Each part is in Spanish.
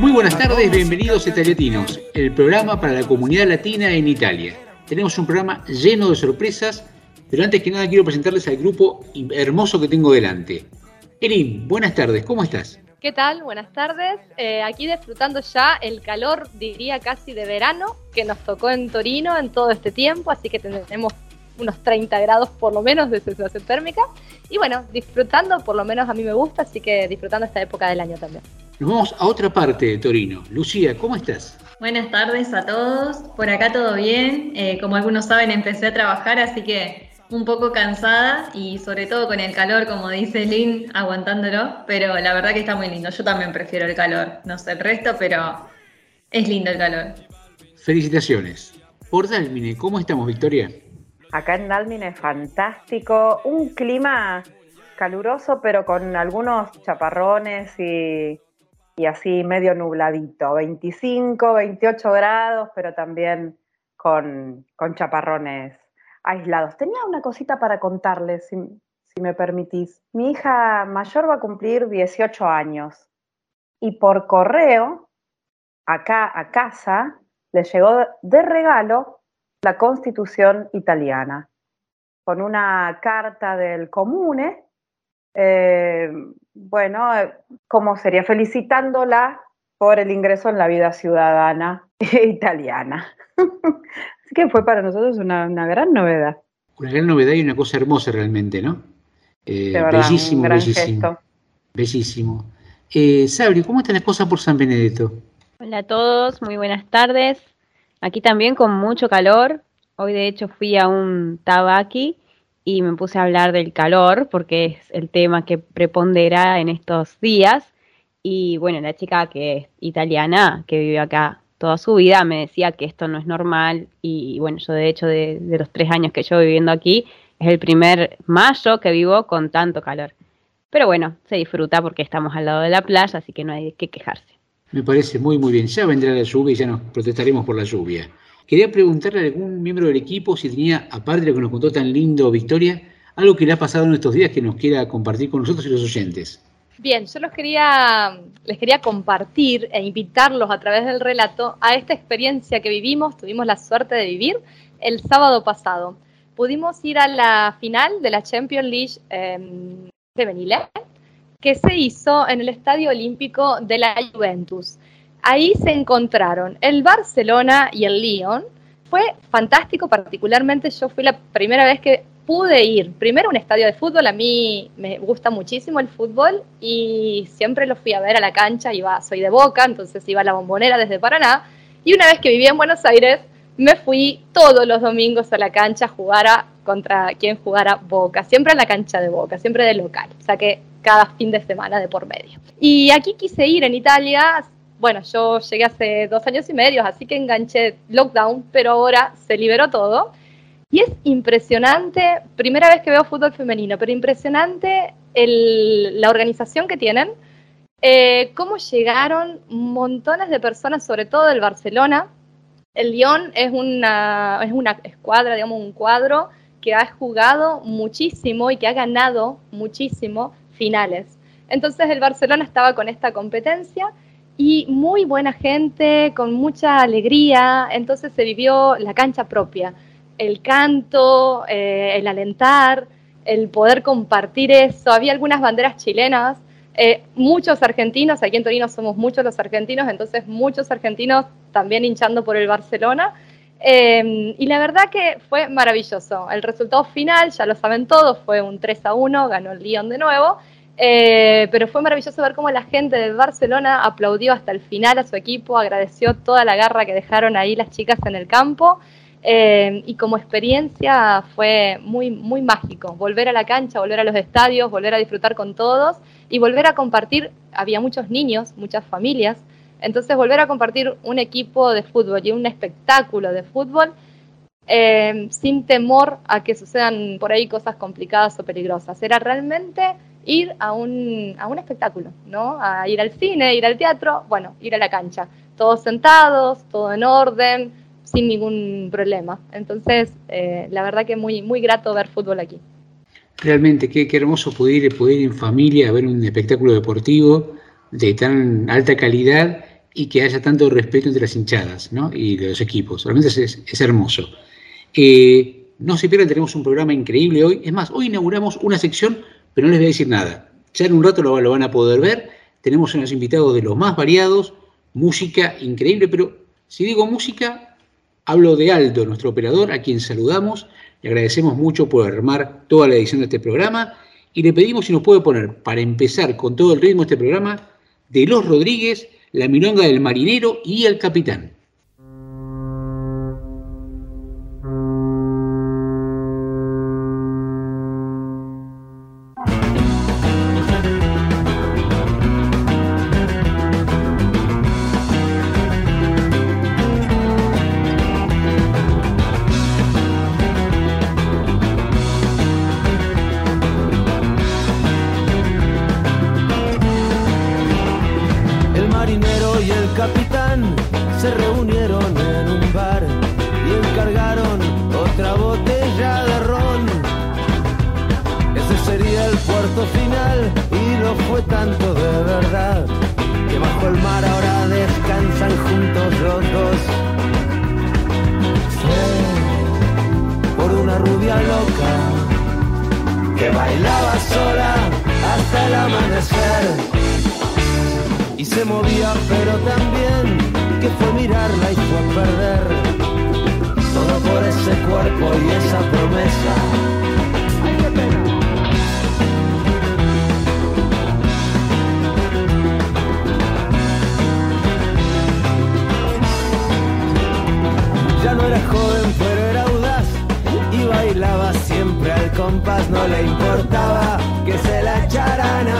Muy buenas tardes, bienvenidos a Italiatinos, el programa para la comunidad latina en Italia. Tenemos un programa lleno de sorpresas, pero antes que nada quiero presentarles al grupo hermoso que tengo delante. Erin, buenas tardes, ¿cómo estás? ¿Qué tal? Buenas tardes. Eh, aquí disfrutando ya el calor, diría casi de verano, que nos tocó en Torino en todo este tiempo, así que tenemos unos 30 grados por lo menos de sensación térmica. Y bueno, disfrutando, por lo menos a mí me gusta, así que disfrutando esta época del año también. Nos vamos a otra parte de Torino. Lucía, ¿cómo estás? Buenas tardes a todos. Por acá todo bien. Eh, como algunos saben, empecé a trabajar, así que un poco cansada y sobre todo con el calor, como dice Lynn, aguantándolo, pero la verdad que está muy lindo. Yo también prefiero el calor, no sé el resto, pero es lindo el calor. Felicitaciones. Por Dalmine, ¿cómo estamos, Victoria? Acá en Dalmine fantástico, un clima caluroso, pero con algunos chaparrones y, así medio nubladito, 25, 28 grados, pero también con chaparrones aislados. Tenía una cosita para contarles, si, me permitís. Mi hija mayor va a cumplir 18 años y por correo, acá a casa, le llegó de regalo la constitución italiana, con una carta del comune, eh, bueno, como sería felicitándola por el ingreso en la vida ciudadana italiana. que fue para nosotros una, gran novedad. Una gran novedad y una cosa hermosa realmente, ¿no? Eh, bellísimo, bellísimo. Bellísimo. Eh, Sabri, ¿cómo están las cosas por San Benedetto? Hola a todos, muy buenas tardes. Aquí también con mucho calor. Hoy de hecho fui a un tabaki y me puse a hablar del calor porque es el tema que prepondera en estos días. Y bueno, la chica que es italiana, que vive acá toda su vida me decía que esto no es normal y bueno, yo de hecho de, los tres años que llevo viviendo aquí, es el primer mayo que vivo con tanto calor. Pero bueno, se disfruta porque estamos al lado de la playa, así que no hay que quejarse. Me parece muy, muy bien. Ya vendrá la lluvia y ya nos protestaremos por la lluvia. Quería preguntarle a algún miembro del equipo si tenía, aparte de lo que nos contó tan lindo Victoria, algo que le ha pasado en estos días que nos quiera compartir con nosotros y los oyentes. Bien, yo los quería, les quería compartir e invitarlos a través del relato a esta experiencia que vivimos, tuvimos la suerte de vivir el sábado pasado. Pudimos ir a la final de la Champions League eh, femenil, que se hizo en el Estadio Olímpico de la Juventus. Ahí se encontraron el Barcelona y el Lyon. Fue fantástico, particularmente yo fui la primera vez que pude ir primero a un estadio de fútbol, a mí me gusta muchísimo el fútbol y siempre lo fui a ver a la cancha, iba, soy de Boca, entonces iba a la bombonera desde Paraná, y una vez que vivía en Buenos Aires, me fui todos los domingos a la cancha a jugar a, contra quien jugara Boca, siempre en la cancha de Boca, siempre de local, o sea que cada fin de semana de por medio. Y aquí quise ir en Italia, bueno, yo llegué hace dos años y medio, así que enganché lockdown, pero ahora se liberó todo y es impresionante, primera vez que veo fútbol femenino, pero impresionante la organización que tienen, eh, cómo llegaron montones de personas, sobre todo del Barcelona. El Lyon es una, es una escuadra, digamos, un cuadro que ha jugado muchísimo y que ha ganado muchísimo finales. Entonces el Barcelona estaba con esta competencia y muy buena gente, con mucha alegría, entonces se vivió la cancha propia el canto, eh, el alentar, el poder compartir eso. Había algunas banderas chilenas, eh, muchos argentinos, aquí en Torino somos muchos los argentinos, entonces muchos argentinos también hinchando por el Barcelona. Eh, y la verdad que fue maravilloso. El resultado final, ya lo saben todos, fue un 3 a 1, ganó el Lyon de nuevo. Pero fue maravilloso ver cómo la gente de Barcelona aplaudió hasta el final a su equipo, agradeció toda la garra que dejaron ahí las chicas en el campo. Eh, y como experiencia fue muy, muy mágico, volver a la cancha, volver a los estadios, volver a disfrutar con todos y volver a compartir, había muchos niños, muchas familias, Entonces volver a compartir un equipo de fútbol y un espectáculo de fútbol eh, sin temor a que sucedan por ahí cosas complicadas o peligrosas. Era realmente ir a un, a un espectáculo, ¿no? A ir al cine, ir al teatro, bueno, ir a la cancha. Todos sentados, todo en orden, sin ningún problema. Entonces, eh, la verdad que muy, muy grato ver fútbol aquí. Realmente, qué, qué hermoso poder, ir en familia ver un espectáculo deportivo de tan alta calidad y que haya tanto respeto entre las hinchadas ¿no? y de los equipos. Realmente es, es hermoso. Eh, no se pierdan, tenemos un programa increíble hoy. Es más, hoy inauguramos una sección, no les voy a decir nada. Ya en un rato lo, lo van a poder ver. Tenemos unos invitados de los más variados, música increíble, pero si digo música, hablo de Aldo, nuestro operador, a quien saludamos. Le agradecemos mucho por armar toda la edición de este programa y le pedimos si nos puede poner, para empezar con todo el ritmo de este programa, de Los Rodríguez, La Milonga del Marinero y El Capitán.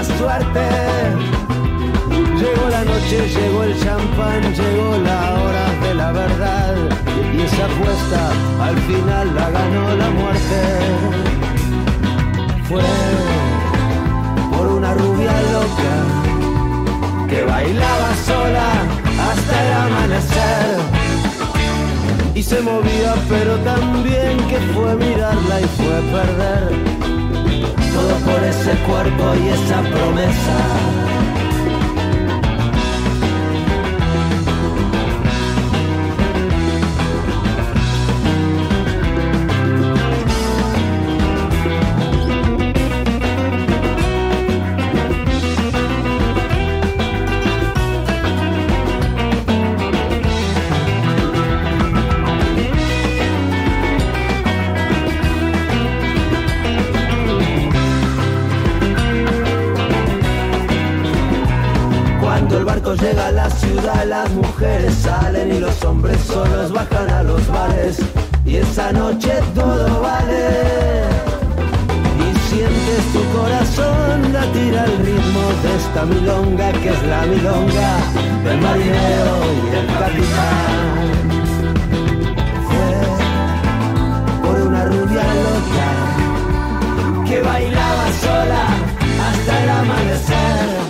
suerte. Llegó la noche, llegó el champán, llegó la hora de la verdad. Y esa apuesta al final la ganó la muerte. Fue por una rubia loca que bailaba sola hasta el amanecer y se movía, pero también que fue mirarla y fue perder todo por ese cuerpo y esa promesa. llega la ciudad, las mujeres salen y los hombres solos bajan a los bares. Y esa noche todo vale. Y sientes tu corazón latir al ritmo de esta milonga que es la milonga del marinero y el capitán. Fue por una rubia loca que bailaba sola hasta el amanecer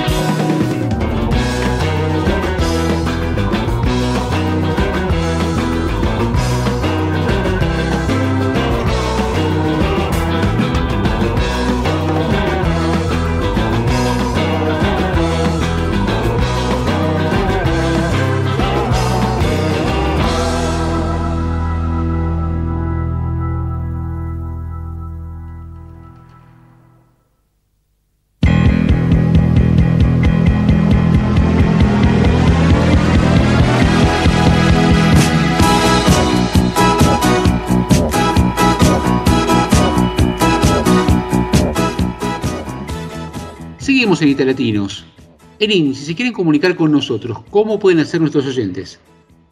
en Italatinos. Erin, si se quieren comunicar con nosotros, ¿cómo pueden hacer nuestros oyentes?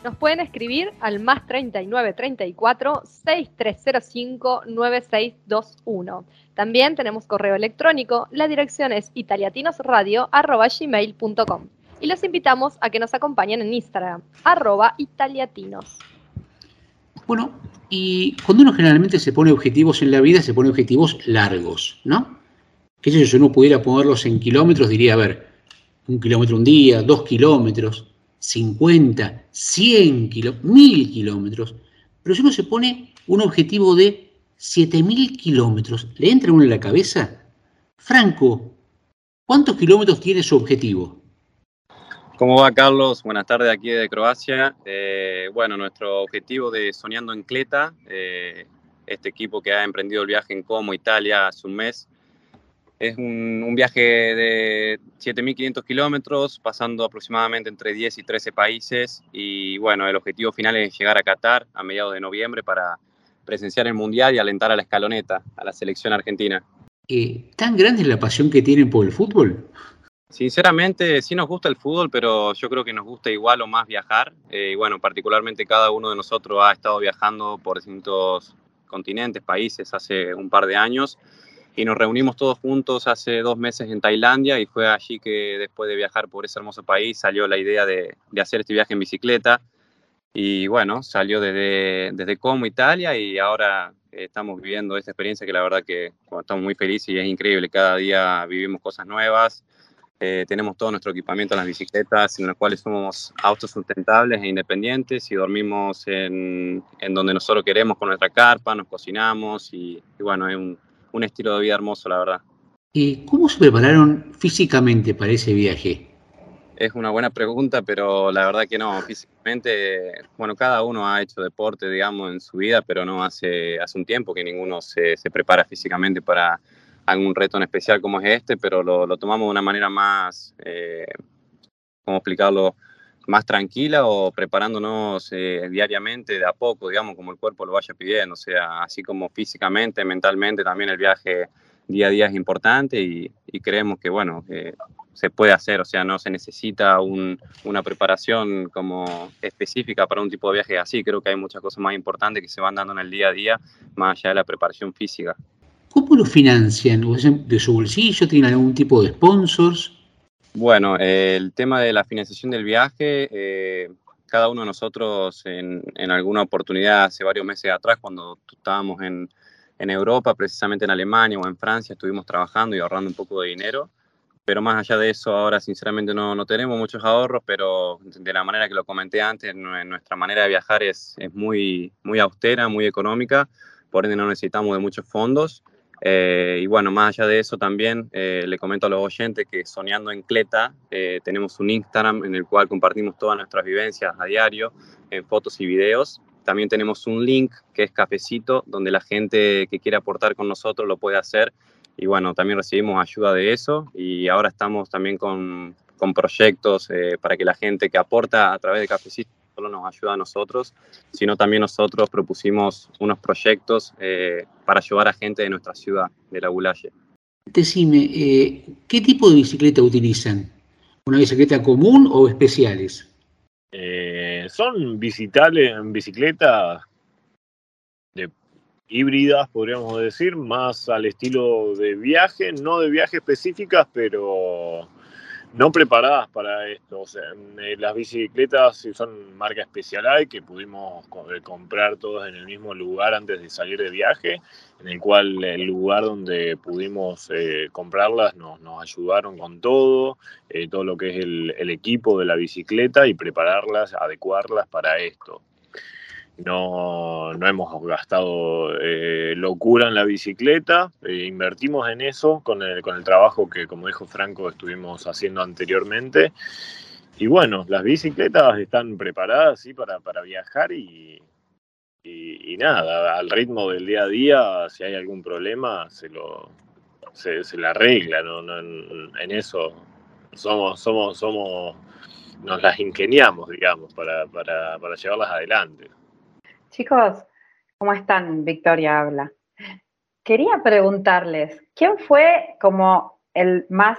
Nos pueden escribir al más 39 34 6305 9621. También tenemos correo electrónico, la dirección es italiatinosradio.gmail.com y los invitamos a que nos acompañen en Instagram, arroba italiatinos. Bueno, y cuando uno generalmente se pone objetivos en la vida, se pone objetivos largos, ¿no? Que si uno pudiera ponerlos en kilómetros, diría, a ver, un kilómetro un día, dos kilómetros, 50, 100 kilómetros, 1000 kilómetros. Pero si uno se pone un objetivo de 7000 kilómetros, ¿le entra uno en la cabeza? Franco, ¿cuántos kilómetros tiene su objetivo? ¿Cómo va Carlos? Buenas tardes aquí de Croacia. Eh, bueno, nuestro objetivo de Soñando en Cleta, eh, este equipo que ha emprendido el viaje en Como, Italia, hace un mes, es un, viaje de 7.500 kilómetros, pasando aproximadamente entre 10 y 13 países. Y bueno, el objetivo final es llegar a Qatar a mediados de noviembre para presenciar el Mundial y alentar a la escaloneta, a la selección argentina. Eh, ¿Tan grande es la pasión que tienen por el fútbol? Sinceramente, sí nos gusta el fútbol, pero yo creo que nos gusta igual o más viajar. Eh, y bueno, particularmente cada uno de nosotros ha estado viajando por distintos continentes, países hace un par de años y nos reunimos todos juntos hace dos meses en Tailandia y fue allí que después de viajar por ese hermoso país salió la idea de, hacer este viaje en bicicleta. Y bueno, salió desde, desde Como, Italia y ahora estamos viviendo esta experiencia que la verdad que estamos muy felices y es increíble, cada día vivimos cosas nuevas, eh, tenemos todo nuestro equipamiento en las bicicletas, en las cuales somos autosustentables e independientes y dormimos en, en donde nosotros queremos con nuestra carpa, nos cocinamos y, y bueno, es un, un estilo de vida hermoso, la verdad. ¿Y cómo se prepararon físicamente para ese viaje? Es una buena pregunta, pero la verdad que no. Físicamente, bueno, cada uno ha hecho deporte, digamos, en su vida, pero no hace, hace un tiempo que ninguno se, se prepara físicamente para algún reto en especial como es este, pero lo, lo tomamos de una manera más, eh, ¿cómo explicarlo? Más tranquila o preparándonos eh, diariamente de a poco, digamos, como el cuerpo lo vaya pidiendo. O sea, así como físicamente, mentalmente, también el viaje día a día es importante y, creemos que, bueno, se puede hacer. O sea, no se necesita una preparación como específica para un tipo de viaje así. Creo que hay muchas cosas más importantes que se van dando en el día a día, más allá de la preparación física. ¿Cómo lo financian? ¿De su bolsillo? ¿Tienen algún tipo de sponsors? Bueno, el tema de la financiación del viaje, eh, cada uno de nosotros en, alguna oportunidad hace varios meses atrás, cuando estábamos en, Europa, precisamente en Alemania o en Francia, estuvimos trabajando y ahorrando un poco de dinero. Pero más allá de eso, ahora sinceramente no, tenemos muchos ahorros, pero de la manera que lo comenté antes, nuestra manera de viajar es, es muy, muy austera, muy económica, por ende no necesitamos de muchos fondos. Eh, y bueno, más allá de eso también eh, le comento a los oyentes que Soñando en Cleta eh, tenemos un Instagram en el cual compartimos todas nuestras vivencias a diario en fotos y videos. También tenemos un link que es Cafecito, donde la gente que quiere aportar con nosotros lo puede hacer. Y bueno, también recibimos ayuda de eso y ahora estamos también con, con proyectos para que la gente que aporta a través de Cafecito solo nos ayuda a nosotros, sino también nosotros propusimos unos proyectos eh, para ayudar a gente de nuestra ciudad, de la Gulaye. Decime, eh, ¿qué tipo de bicicleta utilizan? ¿Una bicicleta común o especiales? Eh, son visitales, bicicletas de híbridas, podríamos decir, más al estilo de viaje, no de viaje específicas, pero no preparadas para esto. Eh, las bicicletas son marca Specialized que pudimos eh, comprar todos en el mismo lugar antes de salir de viaje, en el cual el lugar donde pudimos eh, comprarlas nos, ayudaron con todo, todo lo que es el equipo de la bicicleta y prepararlas, adecuarlas para esto no, no hemos gastado eh, locura en la bicicleta, eh, invertimos en eso con el, con el trabajo que, como dijo Franco, estuvimos haciendo anteriormente. Y bueno, las bicicletas están preparadas ¿sí? para, para viajar y, nada, al ritmo del día a día, si hay algún problema, se lo se, la arregla, ¿no? en, en, eso somos, somos, somos, nos las ingeniamos, digamos, para, para, para llevarlas adelante. Chicos, ¿cómo están? Victoria habla. Quería preguntarles, ¿quién fue como el más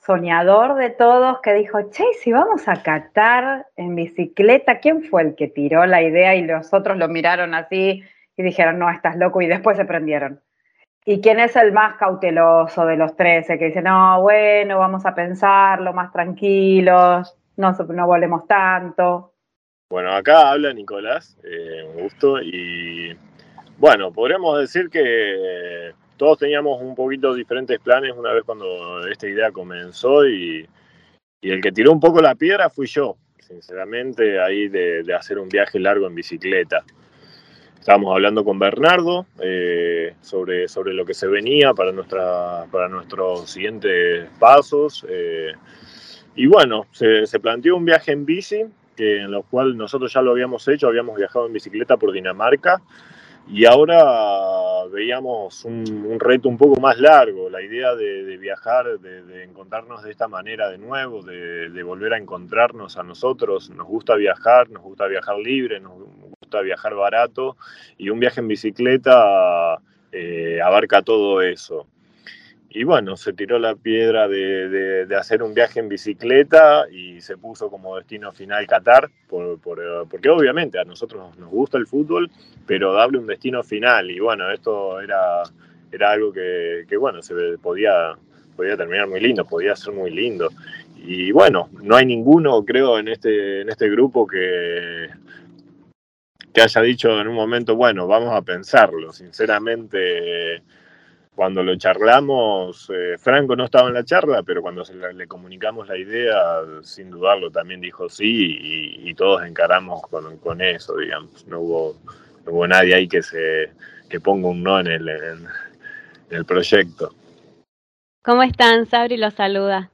soñador de todos que dijo, che, si vamos a Qatar en bicicleta, ¿quién fue el que tiró la idea y los otros lo miraron así y dijeron, no, estás loco y después se prendieron? ¿Y quién es el más cauteloso de los 13 que dice, no, bueno, vamos a pensarlo más tranquilos, no, no volemos tanto? Bueno, acá habla Nicolás, eh, un gusto, y bueno, podríamos decir que todos teníamos un poquito diferentes planes una vez cuando esta idea comenzó y, el que tiró un poco la piedra fui yo, sinceramente, ahí de, hacer un viaje largo en bicicleta. Estábamos hablando con Bernardo eh, sobre, sobre lo que se venía para, nuestra, para nuestros siguientes pasos. Eh, y bueno, se, se, planteó un viaje en bici, en lo cual nosotros ya lo habíamos hecho, habíamos viajado en bicicleta por Dinamarca y ahora veíamos un, reto un poco más largo, la idea de, viajar, de, encontrarnos de esta manera de nuevo, de, volver a encontrarnos a nosotros. Nos gusta viajar, nos gusta viajar libre, nos gusta viajar barato y un viaje en bicicleta eh, abarca todo eso. Y bueno, se tiró la piedra de, hacer un viaje en bicicleta y se puso como destino final Qatar, por, porque obviamente a nosotros nos gusta el fútbol, pero darle un destino final. Y bueno, esto era, era algo que, bueno, se podía, podía terminar muy lindo, podía ser muy lindo. Y bueno, no hay ninguno, creo, en este, en este grupo que, que haya dicho en un momento, bueno, vamos a pensarlo. Sinceramente cuando lo charlamos, eh, Franco no estaba en la charla, pero cuando le, comunicamos la idea, sin dudarlo, también dijo sí y, todos encaramos con, eso, digamos. No hubo, no hubo nadie ahí que se que ponga un no en el, en, el proyecto. ¿Cómo están? Sabri los saluda.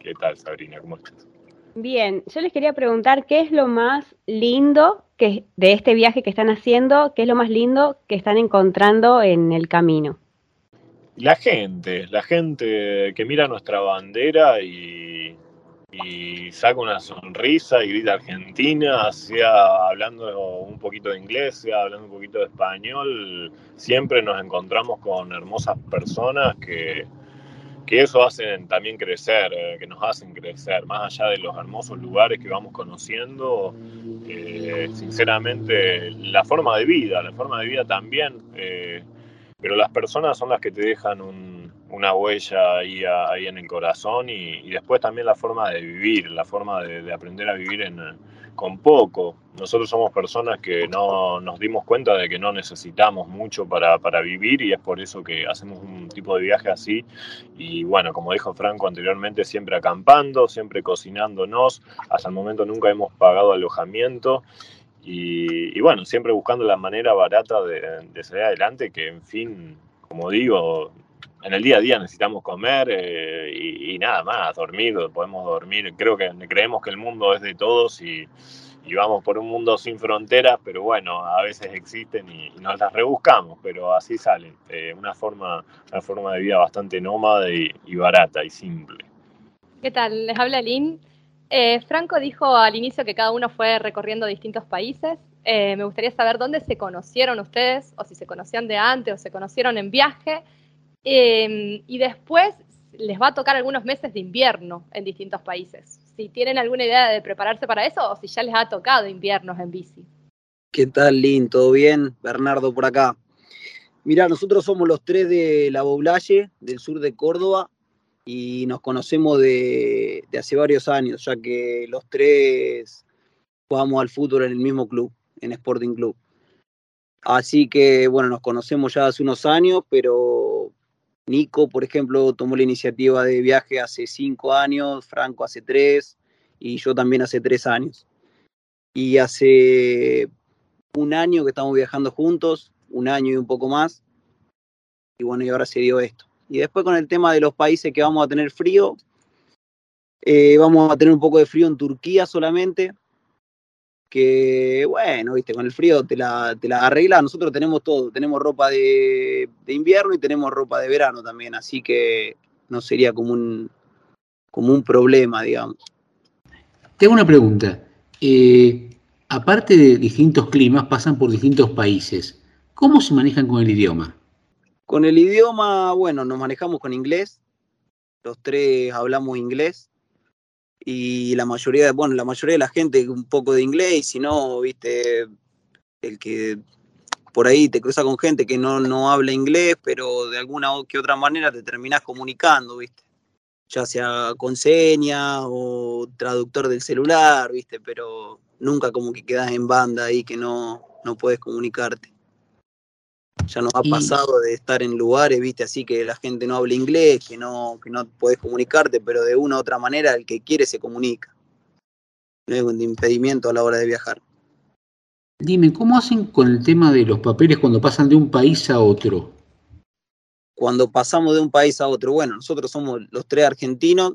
¿Qué tal, Sabrina? ¿Cómo estás? Bien, yo les quería preguntar qué es lo más lindo que, de este viaje que están haciendo, qué es lo más lindo que están encontrando en el camino la gente, la gente que mira nuestra bandera y, saca una sonrisa y grita Argentina, sea hablando un poquito de inglés, sea hablando un poquito de español, siempre nos encontramos con hermosas personas que, que eso hacen también crecer, eh, que nos hacen crecer, más allá de los hermosos lugares que vamos conociendo, eh, sinceramente la forma de vida, la forma de vida también. Eh, pero las personas son las que te dejan una huella ahí, en el corazón y, después también la forma de vivir, la forma de, aprender a vivir con poco. Nosotros somos personas que no nos dimos cuenta de que no necesitamos mucho para, para, vivir y es por eso que hacemos un tipo de viaje así. Y bueno, como dijo Franco anteriormente, siempre acampando, siempre cocinándonos. Hasta el momento nunca hemos pagado alojamiento y, bueno, siempre buscando la manera barata de, salir adelante, que en fin, como digo, en el día a día necesitamos comer eh, y, nada más, dormir, podemos dormir. Creo que creemos que el mundo es de todos y, vamos por un mundo sin fronteras, pero bueno, a veces existen y, nos las rebuscamos, pero así salen. Eh, una, forma, una forma de vida bastante nómada y, barata y simple. ¿Qué tal? Les habla Lynn. Eh, Franco dijo al inicio que cada uno fue recorriendo distintos países. Eh, me gustaría saber dónde se conocieron ustedes, o si se conocían de antes, o se conocieron en viaje. Em, y después les va a tocar algunos meses de invierno en distintos países. Si tienen alguna idea de prepararse para eso, o si ya les ha tocado inviernos en bici. ¿Qué tal, Lin? ¿Todo bien? Bernardo por acá. Mira, nosotros somos los tres de La Boulaye, del sur de Córdoba, y nos conocemos de, hace varios años, ya que los tres jugamos al fútbol en el mismo club, en Sporting Club. Así que, bueno, nos conocemos ya hace unos años, pero Nico, por ejemplo, tomó la iniciativa de viaje hace cinco años, Franco hace tres y yo también hace tres años. Y hace un año que estamos viajando juntos, un año y un poco más. Y bueno, y ahora se dio esto. Y después con el tema de los países que vamos a tener frío, eh, vamos a tener un poco de frío en Turquía solamente, que bueno, viste, con el frío te la, te la. Nosotros tenemos todo, tenemos ropa de, invierno y tenemos ropa de verano también, así que no sería como un, como un problema, digamos. Tengo una pregunta. Eh, aparte de distintos climas, pasan por distintos países. ¿Cómo se manejan con el idioma? Con el idioma, bueno, nos manejamos con inglés, los tres hablamos inglés. Y la mayoría, bueno, la mayoría de la gente un poco de inglés si no, viste, el que por ahí te cruza con gente que no, no habla inglés, pero de alguna que otra manera te terminás comunicando, viste, ya sea con señas o traductor del celular, viste, pero nunca como que quedas en banda ahí que no, no puedes comunicarte. Ya nos ha pasado de estar en lugares, viste, así que la gente no habla inglés, que no, que no puedes comunicarte, pero de una u otra manera el que quiere se comunica. No es un impedimento a la hora de viajar. Dime, ¿cómo hacen con el tema de los papeles cuando pasan de un país a otro? Cuando pasamos de un país a otro, bueno, nosotros somos los tres argentinos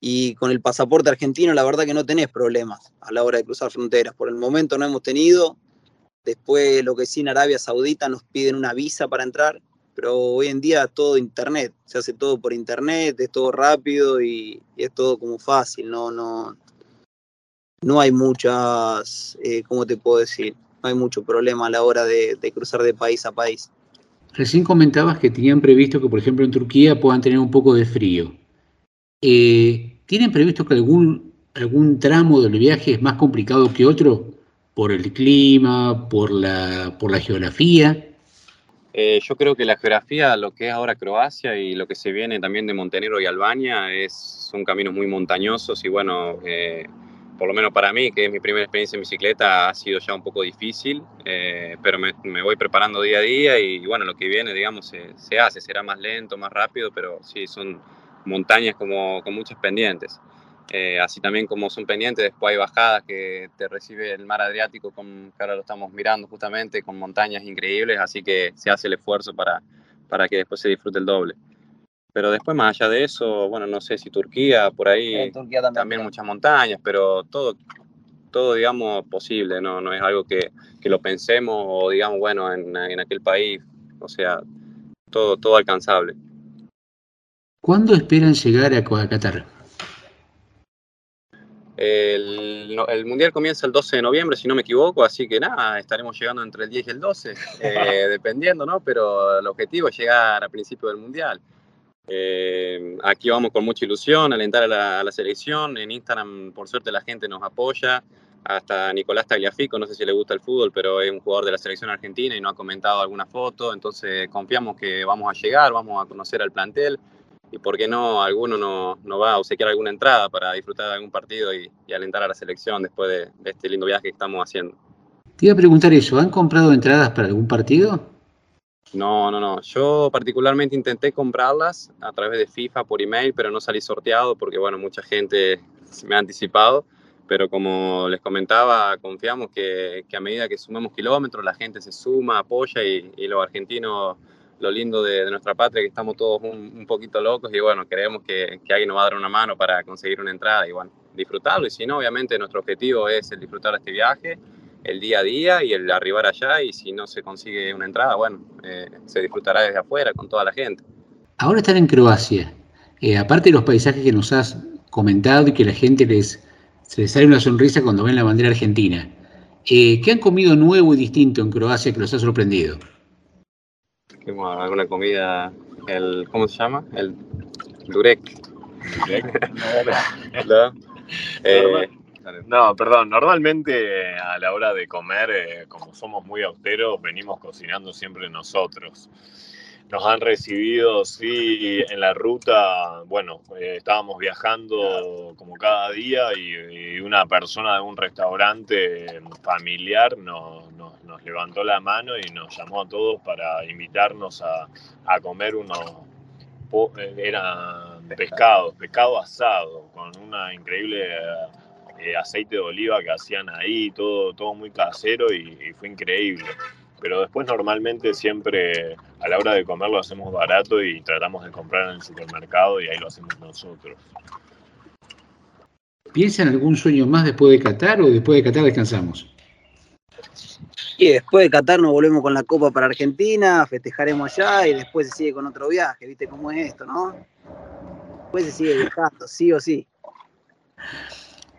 y con el pasaporte argentino la verdad que no tenés problemas a la hora de cruzar fronteras. Por el momento no hemos tenido, Después, lo que sí en Arabia Saudita nos piden una visa para entrar, pero hoy en día todo internet, se hace todo por internet, es todo rápido y, es todo como fácil, no, no, no hay muchas, eh, ¿cómo te puedo decir? No hay mucho problema a la hora de, cruzar de país a país. Recién comentabas que tenían previsto que, por ejemplo, en Turquía puedan tener un poco de frío. Eh, ¿Tienen previsto que algún, algún tramo del viaje es más complicado que otro? Por el clima, por la, por la geografía? Eh, yo creo que la geografía, lo que es ahora Croacia y lo que se viene también de Montenegro y Albania, es, son caminos muy montañosos y bueno, eh, por lo menos para mí, que es mi primera experiencia en bicicleta, ha sido ya un poco difícil, eh, pero me, me, voy preparando día a día y bueno, lo que viene, digamos, se, se, hace, será más lento, más rápido, pero sí, son montañas como, con muchas pendientes. Eh, así también como son pendientes, después hay bajadas que te recibe el mar Adriático, con, que ahora lo estamos mirando justamente, con montañas increíbles, así que se hace el esfuerzo para, para que después se disfrute el doble. Pero después, más allá de eso, bueno, no sé si Turquía, por ahí también, muchas montañas, pero todo, todo digamos, posible, no, no es algo que, que lo pensemos o digamos, bueno, en, en, aquel país, o sea, todo, todo alcanzable. ¿Cuándo esperan llegar a Qatar? El, el, Mundial comienza el 12 de noviembre, si no me equivoco, así que nada, estaremos llegando entre el 10 y el 12, eh, dependiendo, ¿no? Pero el objetivo es llegar a principio del Mundial. Eh, aquí vamos con mucha ilusión, alentar a la, a la, selección. En Instagram, por suerte, la gente nos apoya. Hasta Nicolás Tagliafico, no sé si le gusta el fútbol, pero es un jugador de la selección argentina y nos ha comentado alguna foto. Entonces, confiamos que vamos a llegar, vamos a conocer al plantel y por qué no alguno no, no, va a obsequiar alguna entrada para disfrutar de algún partido y, alentar a la selección después de, este lindo viaje que estamos haciendo. Te iba a preguntar eso, ¿han comprado entradas para algún partido? No, no, no. Yo particularmente intenté comprarlas a través de FIFA por email, pero no salí sorteado porque, bueno, mucha gente me ha anticipado. Pero como les comentaba, confiamos que, que a medida que sumemos kilómetros, la gente se suma, apoya y, y los argentinos lo lindo de, nuestra patria, que estamos todos un, poquito locos y bueno, creemos que, alguien nos va a dar una mano para conseguir una entrada y bueno, disfrutarlo. Y si no, obviamente nuestro objetivo es el disfrutar este viaje, el día a día y el arribar allá y si no se consigue una entrada, bueno, eh, se disfrutará desde afuera con toda la gente. Ahora están en Croacia. Eh, aparte de los paisajes que nos has comentado y que la gente les, se les sale una sonrisa cuando ven la bandera argentina, eh, ¿qué han comido nuevo y distinto en Croacia que los ha sorprendido? Alguna comida, el, ¿cómo se llama? El durek. ¿No? Eh, no, perdón, normalmente a la hora de comer, eh, como somos muy austeros, venimos cocinando siempre nosotros. Nos han recibido, sí, en la ruta, bueno, eh, estábamos viajando como cada día y, una persona de un restaurante familiar nos, nos, levantó la mano y nos llamó a todos para invitarnos a, comer unos, eh, eran pescados, pescado asado, con una increíble eh, aceite de oliva que hacían ahí, todo, todo muy casero y fue increíble pero después normalmente siempre a la hora de comer lo hacemos barato y tratamos de comprar en el supermercado y ahí lo hacemos nosotros. ¿Piensan algún sueño más después de Qatar o después de Qatar descansamos? Y después de Qatar nos volvemos con la Copa para Argentina, festejaremos allá y después se sigue con otro viaje, ¿viste cómo es esto, no? Después se sigue viajando, sí o sí.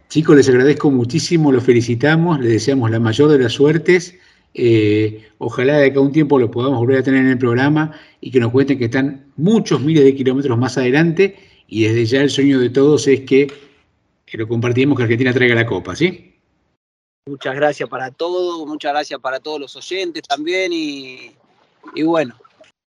Chicos, les agradezco muchísimo, los felicitamos, les deseamos la mayor de las suertes eh, ojalá de acá un tiempo lo podamos volver a tener en el programa y que nos cuenten que están muchos miles de kilómetros más adelante y desde ya el sueño de todos es que, que lo compartimos, que Argentina traiga la copa, ¿sí? Muchas gracias para todos, muchas gracias para todos los oyentes también y, y bueno.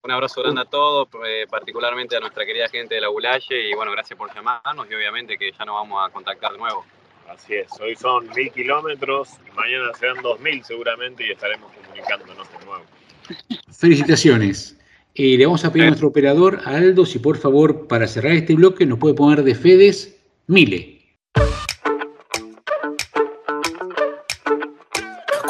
Un abrazo grande a todos, eh, particularmente a nuestra querida gente de la Bulaye y bueno, gracias por llamarnos y obviamente que ya nos vamos a contactar de nuevo. Así es, hoy son mil kilómetros, mañana serán dos mil seguramente y estaremos comunicándonos de nuevo. Felicitaciones. Eh, le vamos a pedir a nuestro operador, a Aldo, si por favor, para cerrar este bloque, nos puede poner de Fedes Mile.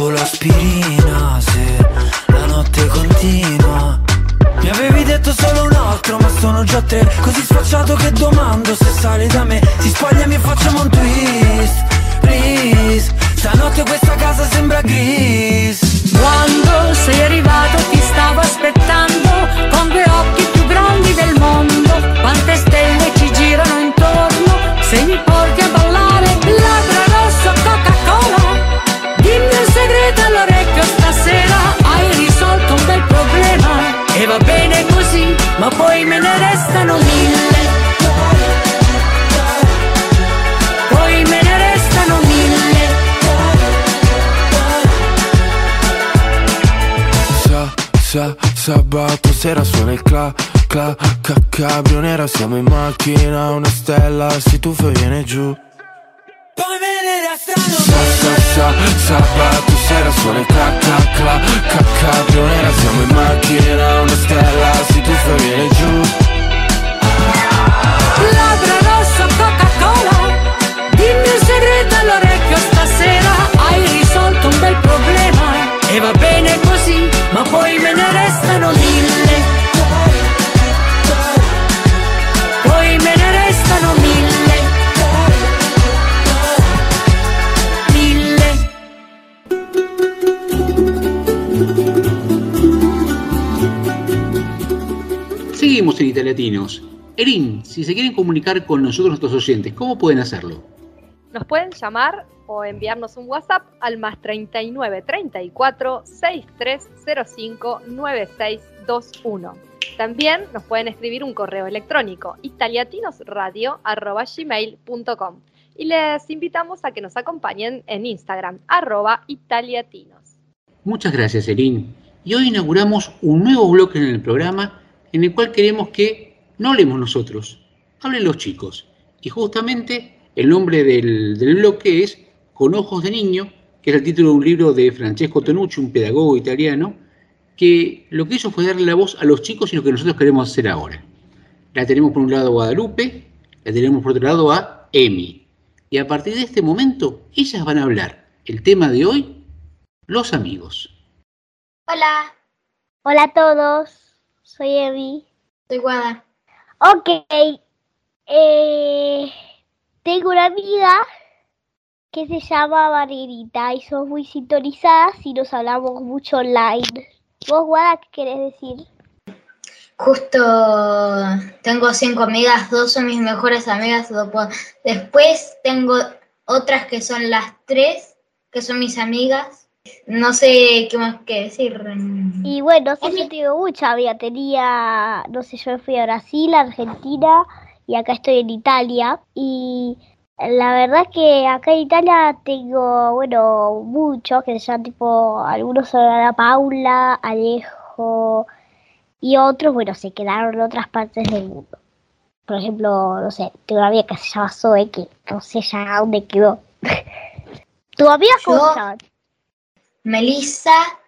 solo aspirina? Cabrio nera Siamo in macchina, una stella si tuffa e viene giù. Poi me ne restano Sa, sa, sa, sabato sera suona cla, cla, cla, ca, cabrio Siamo in macchina, una stella si tuffa e viene giù. Labbra rosso Coca-Cola. Dimmi un segreto all'orecchio stasera. Hai risolto un bel problema. E va bene così Ma poi Erin, si se quieren comunicar con nosotros nuestros oyentes, ¿cómo pueden hacerlo? Nos pueden llamar o enviarnos un WhatsApp al más 39 34 6305 9621. También nos pueden escribir un correo electrónico italiatinosradio.gmail.com y les invitamos a que nos acompañen en Instagram, arroba italiatinos. Muchas gracias, Erin. Y hoy inauguramos un nuevo bloque en el programa en el cual queremos que no hablemos nosotros, hablen los chicos. Y justamente el nombre del, bloque es Con ojos de niño, que es el título de un libro de Francesco Tonucci, un pedagogo italiano, que lo que hizo fue darle la voz a los chicos y lo que nosotros queremos hacer ahora. La tenemos por un lado a Guadalupe, la tenemos por otro lado a Emi. Y a partir de este momento, ellas van a hablar. El tema de hoy, los amigos. Hola. Hola a todos. Soy Evi. Soy Guada. Ok. Eh, tengo una amiga que se llama Margarita y somos muy sintonizadas y nos hablamos mucho online. ¿Vos, Guada, qué querés decir? Justo tengo cinco amigas, dos son mis mejores amigas. Después tengo otras que son las tres, que son mis amigas. No sé qué más que decir. Y bueno, sí, yo tengo mucha amiga. Tenía, no sé, yo fui a Brasil, Argentina y acá estoy en Italia. Y la verdad que acá en Italia tengo, bueno, muchos que se llaman tipo, algunos son Ana Paula, Alejo y otros, bueno, se quedaron en otras partes del mundo. Por ejemplo, no sé, tengo una amiga que se llama Zoe, que no sé ya dónde quedó. ¿Tu amiga cómo se llama? Melissa,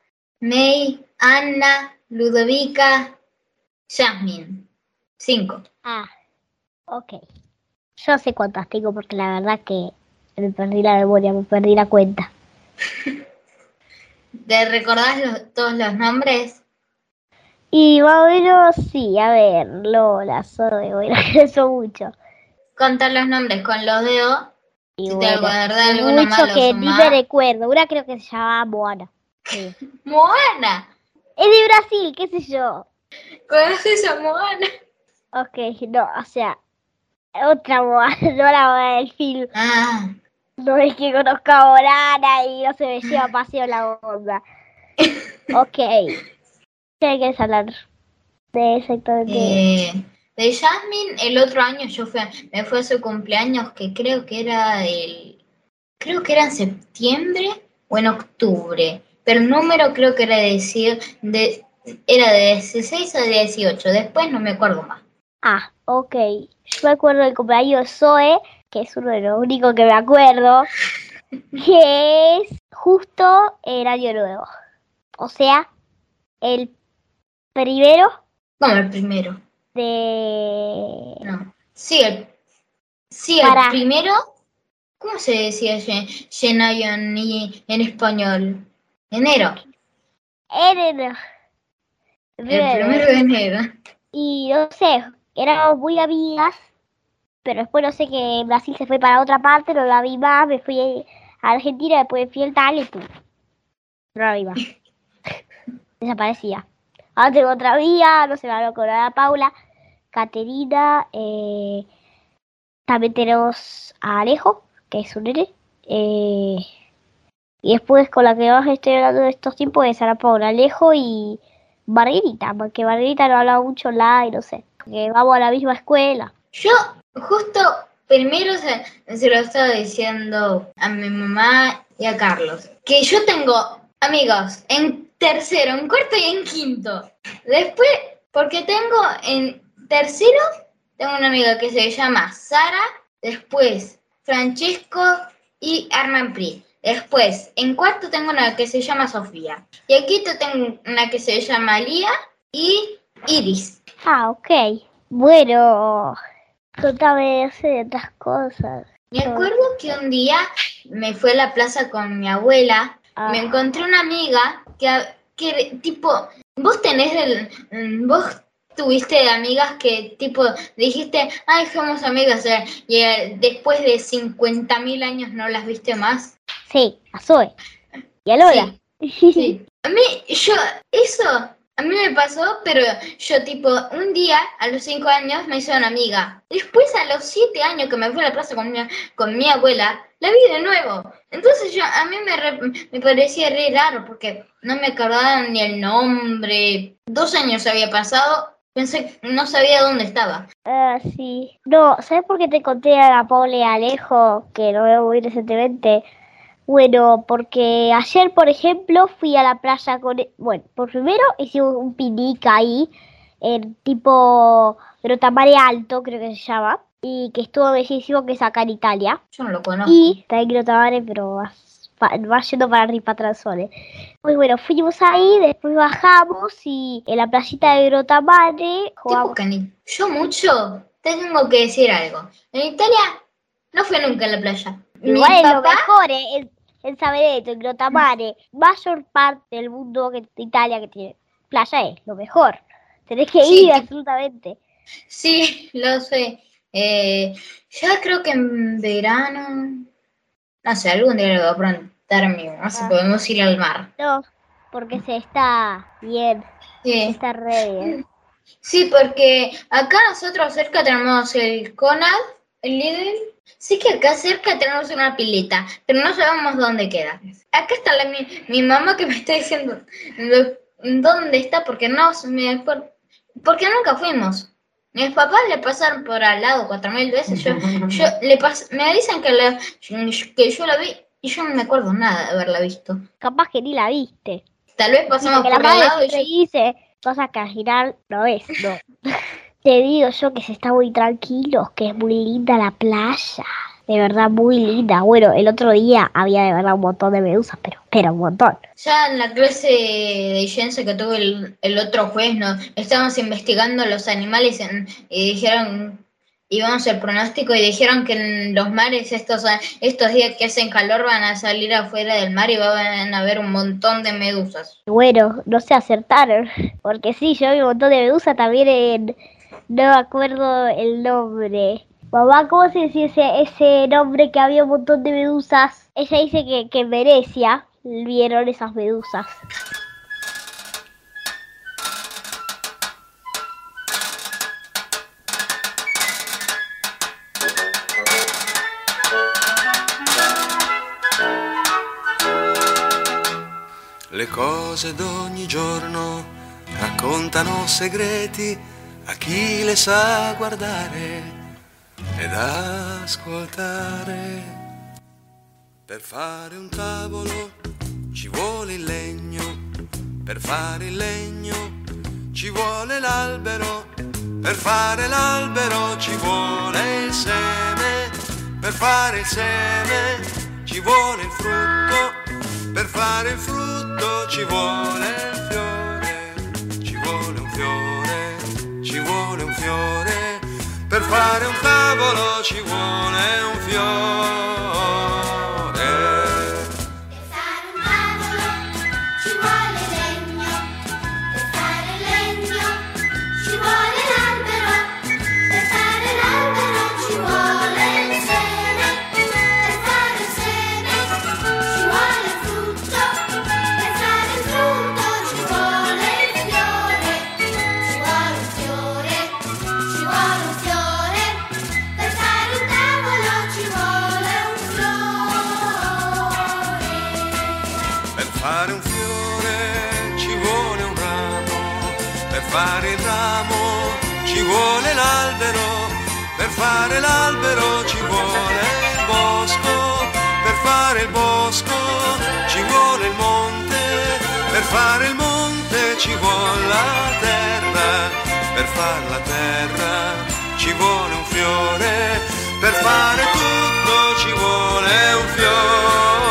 May, Anna, Ludovica, Jasmine. Cinco. Ah, ok. Yo sé cuántas tengo porque la verdad que me perdí la memoria, me perdí la cuenta. ¿Te recordás los- todos los nombres? Y más o menos, sí, a ver, Lola, Zoe, bueno, eso mucho. Contar los nombres con los dedos. Y alguno mucho que sumás. me recuerdo. Una creo que se llamaba Moana. Sí. Moana. Es de Brasil, qué sé yo. ¿Conoces a Moana? Ok, no, o sea, otra Moana, no la Moana del film. Ah, No es que conozca a Moana y no se me lleva a paseo la onda. Ok. ¿Qué quieres hablar de exactamente? eh, de Jasmine, el otro año yo fui, me fue a su cumpleaños, que creo que era el. Creo que era en septiembre o en octubre. Pero el número creo que era de, de era de 16 a 18. Después no me acuerdo más. Ah, ok. Yo me acuerdo del cumpleaños de Zoe, que es uno de los únicos que me acuerdo, que es justo el año nuevo. O sea, el primero Como el primero. De... No. Sí, el, sí, el Para. primero. ¿Cómo se decía y- en español? Enero. enero. El primero de enero. Y no sé, éramos muy amigas, pero después no sé que Brasil se fue para otra parte, no la vi más, me fui a Argentina, después fui al tal y pum. No la vi más. Desaparecía. Ahora tengo otra amiga, no sé, me hablo con Ana Paula, Caterina, eh, también tenemos a Alejo, que es un nene, eh, y después con la que más estoy hablando de estos tiempos es Ana Paula, Alejo y Margarita, porque Margarita no habla mucho la y no sé, que vamos a la misma escuela. Yo justo primero se, se lo estaba diciendo a mi mamá y a Carlos. Que yo tengo amigos en tercero, en cuarto y en quinto. Después, porque tengo en tercero, tengo una amiga que se llama Sara. Después, Francesco y Arman Pri. Después, en cuarto tengo una que se llama Sofía. Y en quinto tengo una que se llama Lía y Iris. Ah, ok. Bueno, sé, de otras cosas. Me acuerdo que un día me fui a la plaza con mi abuela, me encontré una amiga que, que tipo, vos tenés el, mm, vos tuviste amigas que tipo dijiste, ay, somos amigas, eh, y eh, después de 50.000 años no las viste más. Sí, a Zoe. Y a Lola. Sí. A mí, yo, eso, a mí me pasó, pero yo tipo, un día, a los 5 años, me hice una amiga. Después, a los 7 años que me fui a la plaza con mi, con mi abuela, la vi de nuevo. Entonces yo, a mí me, re- me parecía re raro, porque no me acordaba ni el nombre. Dos años había pasado, pensé, no sabía dónde estaba. Ah, sí. No, ¿sabes por qué te conté a la a Alejo que lo veo muy recientemente? Bueno, porque ayer, por ejemplo, fui a la playa con... e- Bueno, por primero hicimos un picnic ahí, en tipo Grotamare Alto, creo que se llama, y que estuvo bellísimo, que es acá en Italia. Yo no lo conozco. Y está en Grotamare, pero va, va yendo para arriba, para atrás, Sole. Pues bueno, fuimos ahí, después bajamos y en la playita de Grotamare jugamos... Yo mucho, te tengo que decir algo. En Italia no fui nunca a la playa. Igual es lo mejor, eh, en, en Sabereto, en Grotamare, mayor parte del mundo que de Italia que tiene playa es lo mejor. Tenés que Sí, ir absolutamente. Sí, lo sé. Eh, ya creo que en verano, no sé, algún día le voy a preguntar a mi mamá si Ah. podemos ir al mar. No, porque se está bien, Sí. está re bien. Sí, porque acá nosotros cerca tenemos el Conad El Lidl. Sí que acá cerca tenemos una pileta, pero no sabemos dónde queda. Acá está la, mi, mi mamá que me está diciendo lo- dónde está, porque no me acuerdo. Porque nunca fuimos. Mis papás le pasaron por al lado cuatro mil veces. Yo, yo le pas- me dicen que, la- que yo la vi y yo no me acuerdo nada de haberla visto. Capaz que ni la viste. Tal vez pasamos por al lado y yo dice cosas que al final no ves, no. Te digo yo que se está muy tranquilo, que es muy linda la playa. De verdad, muy linda. Bueno, el otro día había de verdad un montón de medusas, pero, pero un montón. Ya en la clase de ciencia que tuve el, el otro jueves, ¿no? estábamos investigando los animales en- y dijeron, íbamos el pronóstico y dijeron que en los mares estos, estos días que hacen calor van a salir afuera del mar y van a haber un montón de medusas. Bueno, no se acertaron. Porque sí, yo vi un montón de medusas también en... No me acuerdo el nombre. Mamá, ¿cómo se decía ese, nombre que había un montón de medusas? Ella dice que, que en Venecia vieron esas medusas. Le cose d'ogni giorno raccontano segreti a chi le sa guardare ed ascoltare. Per fare un tavolo ci vuole il legno, per fare il legno ci vuole l'albero, per fare l'albero ci vuole il seme, per fare il seme ci vuole il frutto, per fare il frutto ci vuole il fiore, ci vuole un fiore, ci vuole un fiore, per fare un tavolo ci vuole un fiore. Fare l'albero ci vuole il bosco, per fare il bosco ci vuole il monte, per fare il monte ci vuole la terra, per fare la terra ci vuole un fiore, per fare tutto ci vuole un fiore.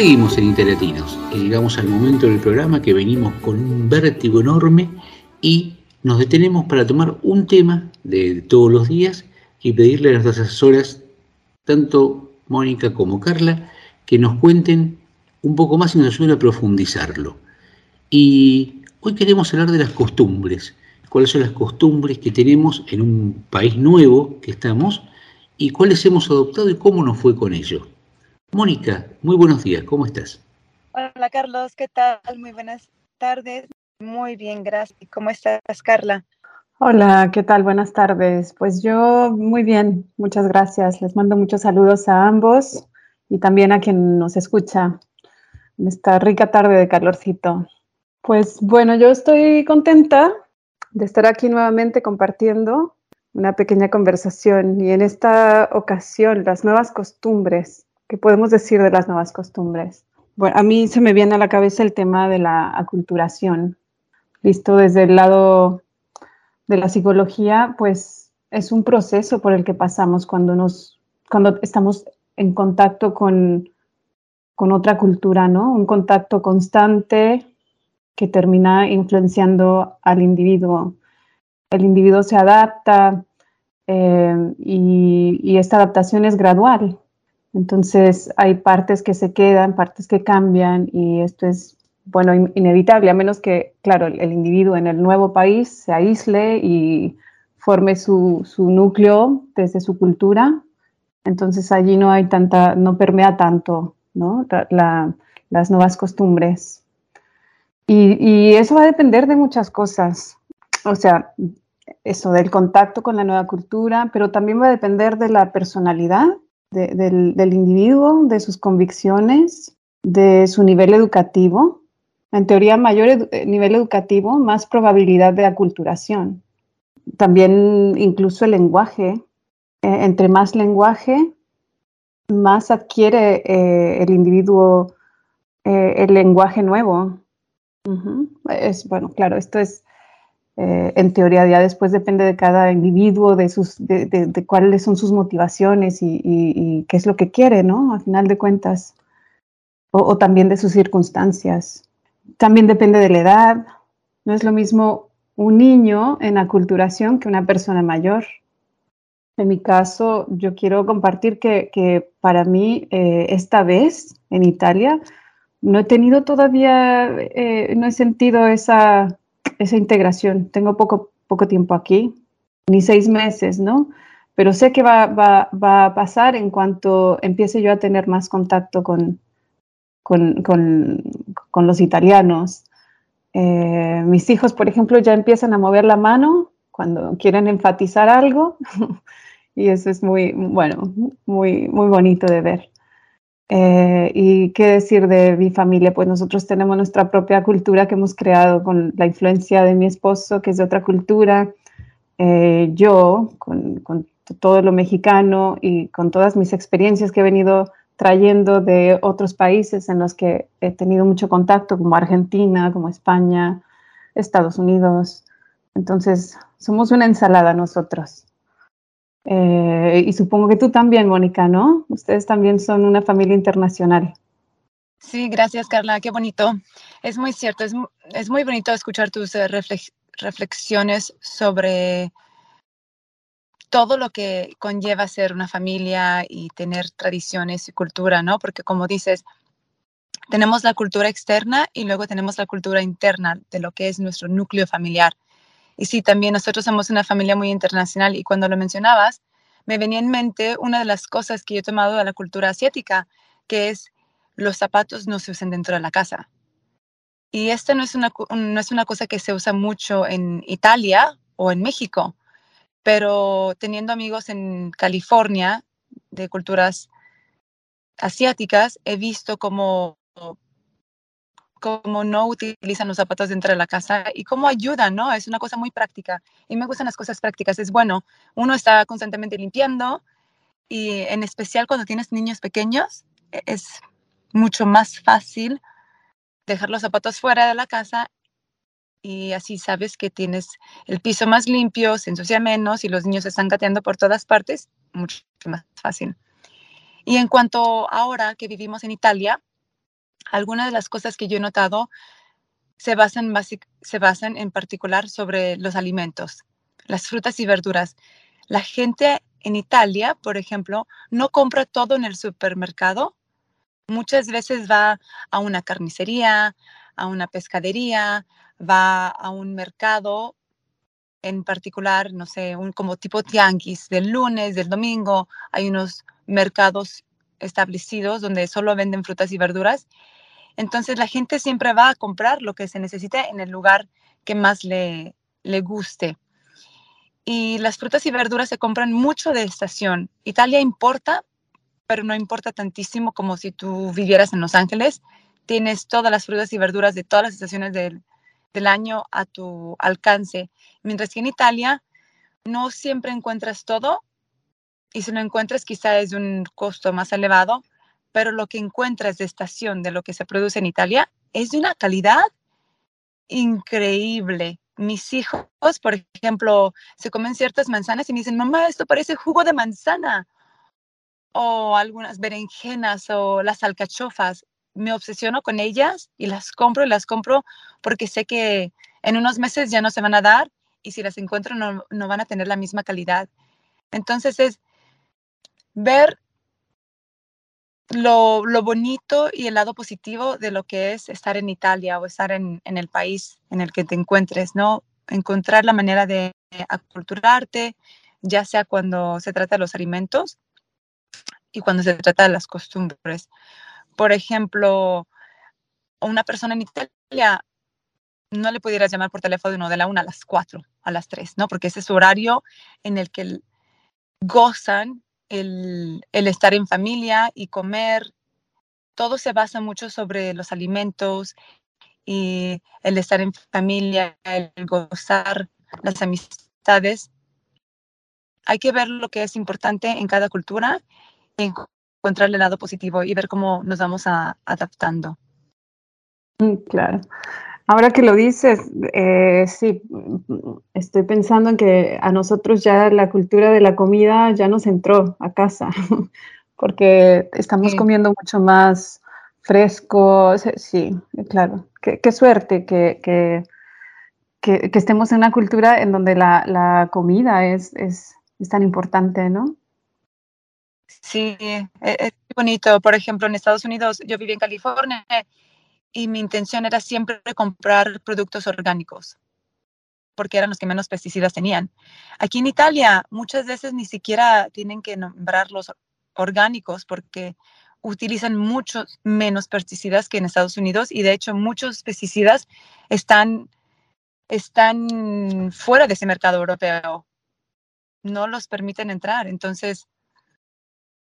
Seguimos en Interlatinos y llegamos al momento del programa que venimos con un vértigo enorme y nos detenemos para tomar un tema de todos los días y pedirle a nuestras asesoras, tanto Mónica como Carla, que nos cuenten un poco más y nos ayuden a profundizarlo. Y hoy queremos hablar de las costumbres, cuáles son las costumbres que tenemos en un país nuevo que estamos y cuáles hemos adoptado y cómo nos fue con ello. Mónica, muy buenos días, ¿cómo estás? Hola Carlos, ¿qué tal? Muy buenas tardes. Muy bien, gracias. ¿Cómo estás, Carla? Hola, ¿qué tal? Buenas tardes. Pues yo muy bien, muchas gracias. Les mando muchos saludos a ambos y también a quien nos escucha en esta rica tarde de calorcito. Pues bueno, yo estoy contenta de estar aquí nuevamente compartiendo una pequeña conversación y en esta ocasión las nuevas costumbres. ¿Qué podemos decir de las nuevas costumbres? Bueno, a mí se me viene a la cabeza el tema de la aculturación. Listo, desde el lado de la psicología, pues es un proceso por el que pasamos cuando nos, cuando estamos en contacto con, con otra cultura, ¿no? Un contacto constante que termina influenciando al individuo. El individuo se adapta eh, y esta adaptación es gradual. Entonces hay partes que se quedan, partes que cambian y esto es, bueno, in- inevitable, a menos que, claro, el, individuo en el nuevo país se aísle y forme su, su núcleo desde su cultura. Entonces allí no hay tanta, no permea tanto, ¿no? La- las nuevas costumbres. Y, y eso va a depender de muchas cosas. O sea, eso del contacto con la nueva cultura, pero también va a depender de la personalidad de- del, individuo, de sus convicciones, de su nivel educativo. En teoría, mayor eh, nivel educativo, más probabilidad de aculturación. También incluso el lenguaje. Eh, entre más lenguaje, más adquiere eh, el individuo el lenguaje nuevo. Es, bueno, claro, esto es eh, en teoría ya después depende de cada individuo, de, sus, de, cuáles son sus motivaciones y, qué es lo que quiere, ¿no? A final de cuentas. O, también de sus circunstancias. También depende de la edad. No es lo mismo un niño en aculturación que una persona mayor. En mi caso, yo quiero compartir que, que para mí eh, esta vez en Italia no he tenido todavía, eh, no he sentido esa, esa integración. Tengo poco, poco tiempo aquí, ni seis meses, ¿no? Pero sé que va, va, va a pasar en cuanto empiece yo a tener más contacto con, con, con, con los italianos. Eh, mis hijos, por ejemplo, ya empiezan a mover la mano cuando quieren enfatizar algo y eso es muy, bueno, muy, muy bonito de ver. Eh, y qué decir de mi familia, pues nosotros tenemos nuestra propia cultura que hemos creado con la influencia de mi esposo, que es de otra cultura, eh, yo con, con todo lo mexicano y con todas mis experiencias que he venido trayendo de otros países en los que he tenido mucho contacto, como Argentina, como España, Estados Unidos. Entonces, somos una ensalada nosotros. Eh, y supongo que tú también, Mónica, ¿no? Ustedes también son una familia internacional. Sí, gracias, Carla. Qué bonito. Es muy cierto. Es, mu- es muy bonito escuchar tus eh, reflex- reflexiones sobre todo lo que conlleva ser una familia y tener tradiciones y cultura, ¿no? Porque como dices, tenemos la cultura externa y luego tenemos la cultura interna de lo que es nuestro núcleo familiar. Y sí, también nosotros somos una familia muy internacional y cuando lo mencionabas, me venía en mente una de las cosas que yo he tomado de la cultura asiática, que es los zapatos no se usan dentro de la casa. Y esta no es una, no es una cosa que se usa mucho en Italia o en México, pero teniendo amigos en California de culturas asiáticas, he visto cómo, cómo no utilizan los zapatos dentro de la casa y cómo ayudan, ¿no? Es una cosa muy práctica. Y me gustan las cosas prácticas. Es bueno, uno está constantemente limpiando y en especial cuando tienes niños pequeños, e- es mucho más fácil dejar los zapatos fuera de la casa y así sabes que tienes el piso más limpio, se ensucia menos y los niños están gateando por todas partes, mucho más fácil. Y en cuanto ahora que vivimos en Italia, algunas de las cosas que yo he notado se basan, basic- se basan en particular sobre los alimentos, las frutas y verduras. La gente en Italia, por ejemplo, no compra todo en el supermercado. Muchas veces va a una carnicería, a una pescadería, va a un mercado en particular, no sé, un como tipo tianguis del lunes, del domingo. Hay unos mercados establecidos donde solo venden frutas y verduras. Entonces la gente siempre va a comprar lo que se necesita en el lugar que más le, le guste. Y las frutas y verduras se compran mucho de estación. Italia importa, pero no importa tantísimo como si tú vivieras en Los Ángeles. Tienes todas las frutas y verduras de todas las estaciones del, del año a tu alcance. Mientras que en Italia no siempre encuentras todo y si lo encuentras quizá es de un costo más elevado, pero lo que encuentras de estación de lo que se produce en Italia es de una calidad increíble. Mis hijos, por ejemplo, se comen ciertas manzanas y me dicen, mamá, esto parece jugo de manzana. O algunas berenjenas o las alcachofas. Me obsesiono con ellas y las compro y las compro porque sé que en unos meses ya no se van a dar y si las encuentro no, no van a tener la misma calidad. Entonces es ver lo, lo bonito y el lado positivo de lo que es estar en Italia o estar en, en el país en el que te encuentres, ¿no? Encontrar la manera de aculturarte, ya sea cuando se trata de los alimentos y cuando se trata de las costumbres. Por ejemplo, una persona en Italia no le pudieras llamar por teléfono de la una a las cuatro, a las tres, ¿no? Porque ese es su horario en el que gozan el, el estar en familia y comer. Todo se basa mucho sobre los alimentos y el estar en familia, el gozar las amistades. Hay que ver lo que es importante en cada cultura y encontrar el lado positivo y ver cómo nos vamos a- adaptando. Mm, Claro. Ahora que lo dices, eh, sí, estoy pensando en que a nosotros ya la cultura de la comida ya nos entró a casa, porque estamos Sí. comiendo mucho más fresco. Sí, claro. Qué, qué suerte que, que, que- que estemos en una cultura en donde la, la comida es, es, es tan importante, ¿no? Sí, es bonito. Por ejemplo, en Estados Unidos, yo viví en California y mi intención era siempre comprar productos orgánicos, porque eran los que menos pesticidas tenían. Aquí en Italia, muchas veces ni siquiera tienen que nombrarlos orgánicos porque utilizan muchos menos pesticidas que en Estados Unidos y de hecho muchos pesticidas están, están fuera de ese mercado europeo. No los permiten entrar. Entonces,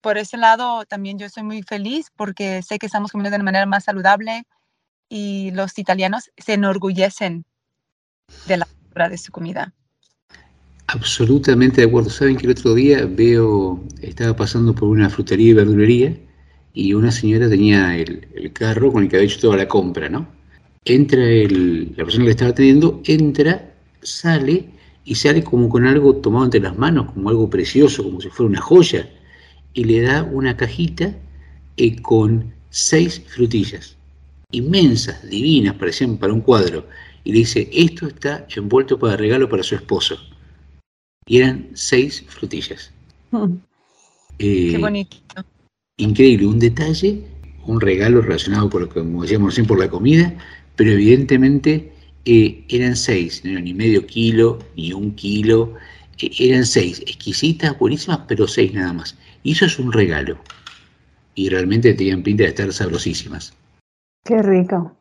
por ese lado también yo estoy muy feliz porque sé que estamos comiendo de una manera más saludable y los italianos se enorgullecen de la de su comida. Absolutamente de acuerdo. Saben que el otro día veo, estaba pasando por una frutería y verdulería y una señora tenía el, el carro con el que había hecho toda la compra, ¿no? Entra el, la persona que estaba atendiendo, entra, sale y sale como con algo tomado entre las manos, como algo precioso, como si fuera una joya, y le da una cajita eh, con seis frutillas, inmensas, divinas, parecían para un cuadro, y le dice, esto está envuelto para regalo para su esposo y eran seis frutillas. Qué Eh, bonito. increíble, un detalle, un regalo relacionado con lo que, como decíamos recién, por la comida, pero evidentemente eh, eran seis, no ni medio kilo, ni un kilo, eh, eran seis, exquisitas, buenísimas, pero seis nada más. Y eso es un regalo. Y realmente tenían pinta de estar sabrosísimas. Qué rico.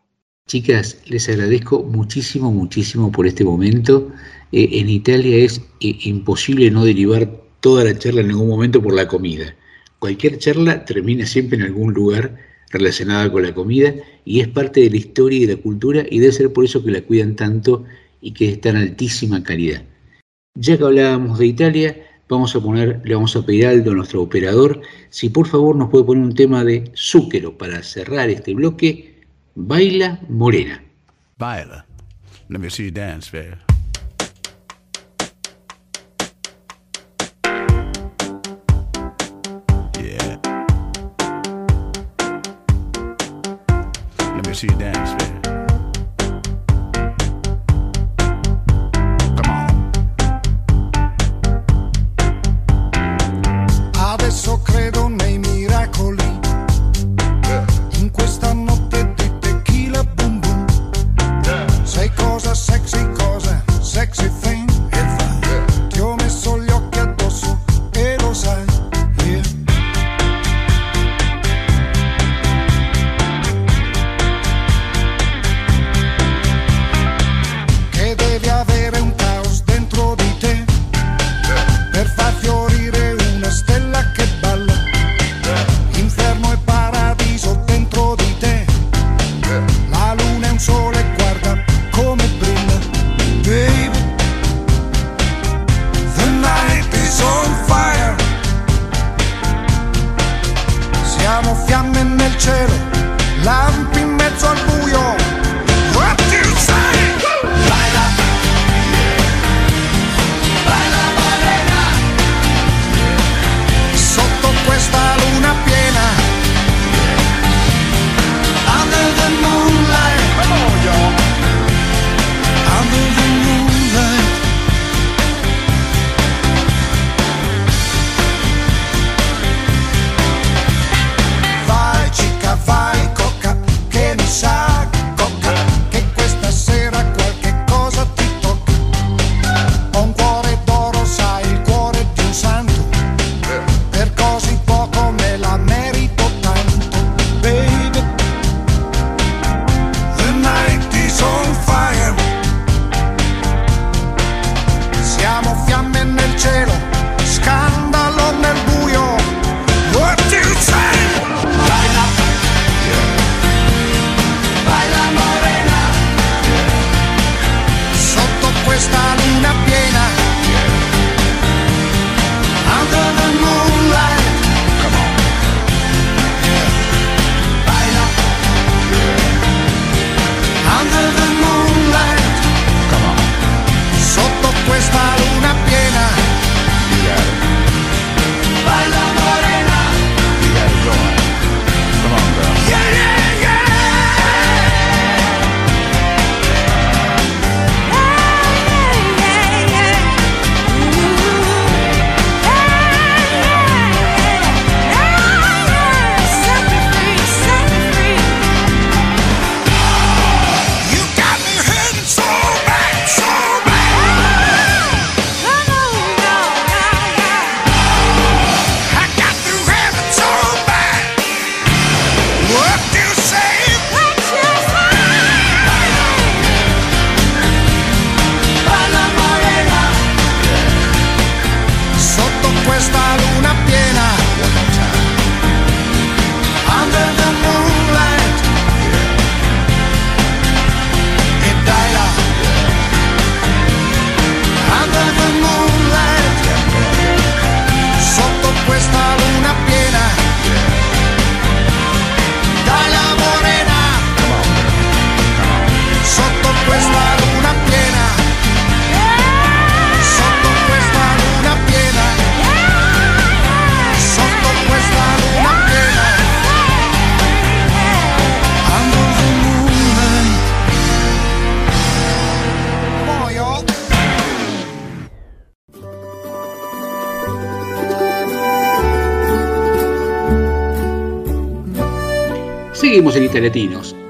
Chicas, les agradezco muchísimo, muchísimo por este momento. Eh, en Italia es eh, imposible no derivar toda la charla en algún momento por la comida. Cualquier charla termina siempre en algún lugar relacionada con la comida y es parte de la historia y de la cultura y debe ser por eso que la cuidan tanto y que es tan altísima calidad. Ya que hablábamos de Italia, vamos a poner, le vamos a pedir a Aldo, nuestro operador, si por favor nos puede poner un tema de Zúquero para cerrar este bloque. Baila Morena. Baila. Let me see you dance, baby. Yeah. Let me see you dance, baby.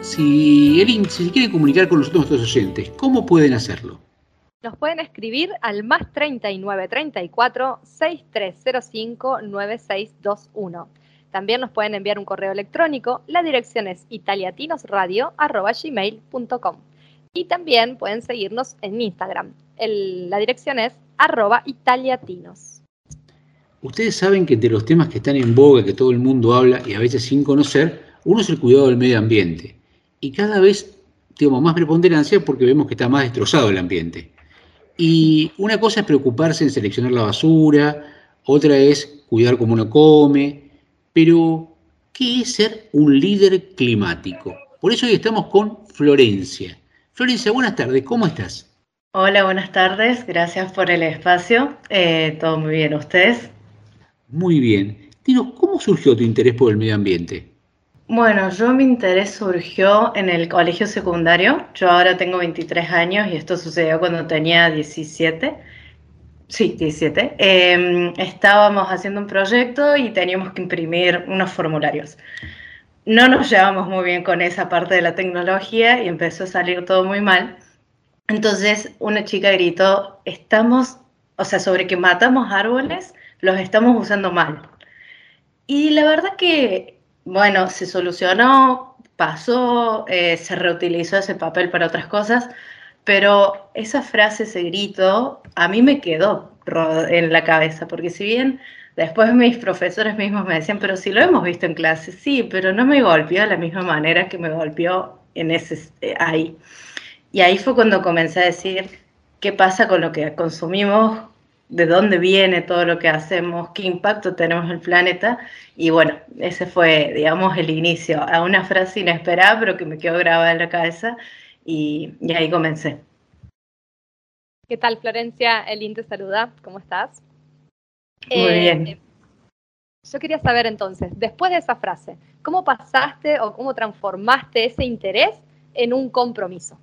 Si Elin, si se quiere comunicar con nosotros nuestros oyentes, ¿cómo pueden hacerlo? Nos pueden escribir al más 39 34 6305 9621. También nos pueden enviar un correo electrónico. La dirección es italiatinosradio.gmail.com. Y también pueden seguirnos en Instagram. El- la dirección es arroba italiatinos. Ustedes saben que entre los temas que están en boga, que todo el mundo habla y a veces sin conocer, uno es el cuidado del medio ambiente. Y cada vez tenemos más preponderancia porque vemos que está más destrozado el ambiente. Y una cosa es preocuparse en seleccionar la basura, otra es cuidar cómo uno come, pero ¿qué es ser un líder climático? Por eso hoy estamos con Florencia. Florencia, buenas tardes, ¿cómo estás? Hola, buenas tardes. Gracias por el espacio. Eh, todo muy bien, ¿ustedes? Muy bien. Dinos, ¿cómo surgió tu interés por el medio ambiente? Bueno, yo mi interés surgió en el colegio secundario. Yo ahora tengo 23 años y esto sucedió cuando tenía 17. Sí, 17. Eh, estábamos haciendo un proyecto y teníamos que imprimir unos formularios. No nos llevamos muy bien con esa parte de la tecnología y empezó a salir todo muy mal. Entonces una chica gritó, estamos, o sea, sobre que matamos árboles, los estamos usando mal. Y la verdad que, bueno, se solucionó, pasó, eh, se reutilizó ese papel para otras cosas, pero esa frase, ese grito, a mí me quedó en la cabeza, porque si bien después mis profesores mismos me decían, pero si lo hemos visto en clase, sí, pero no me golpeó de la misma manera que me golpeó en ese, eh, ahí. Y ahí fue cuando comencé a decir, ¿qué pasa con lo que consumimos? ¿De dónde viene todo lo que hacemos? ¿Qué impacto tenemos en el planeta? Y bueno, ese fue, digamos, el inicio a una frase inesperada, pero que me quedó grabada en la cabeza y, y ahí comencé. ¿Qué tal, Florencia? Elin te saluda. ¿Cómo estás? Muy Eh, bien. Yo quería saber entonces, después de esa frase, ¿cómo pasaste o cómo transformaste ese interés en un compromiso?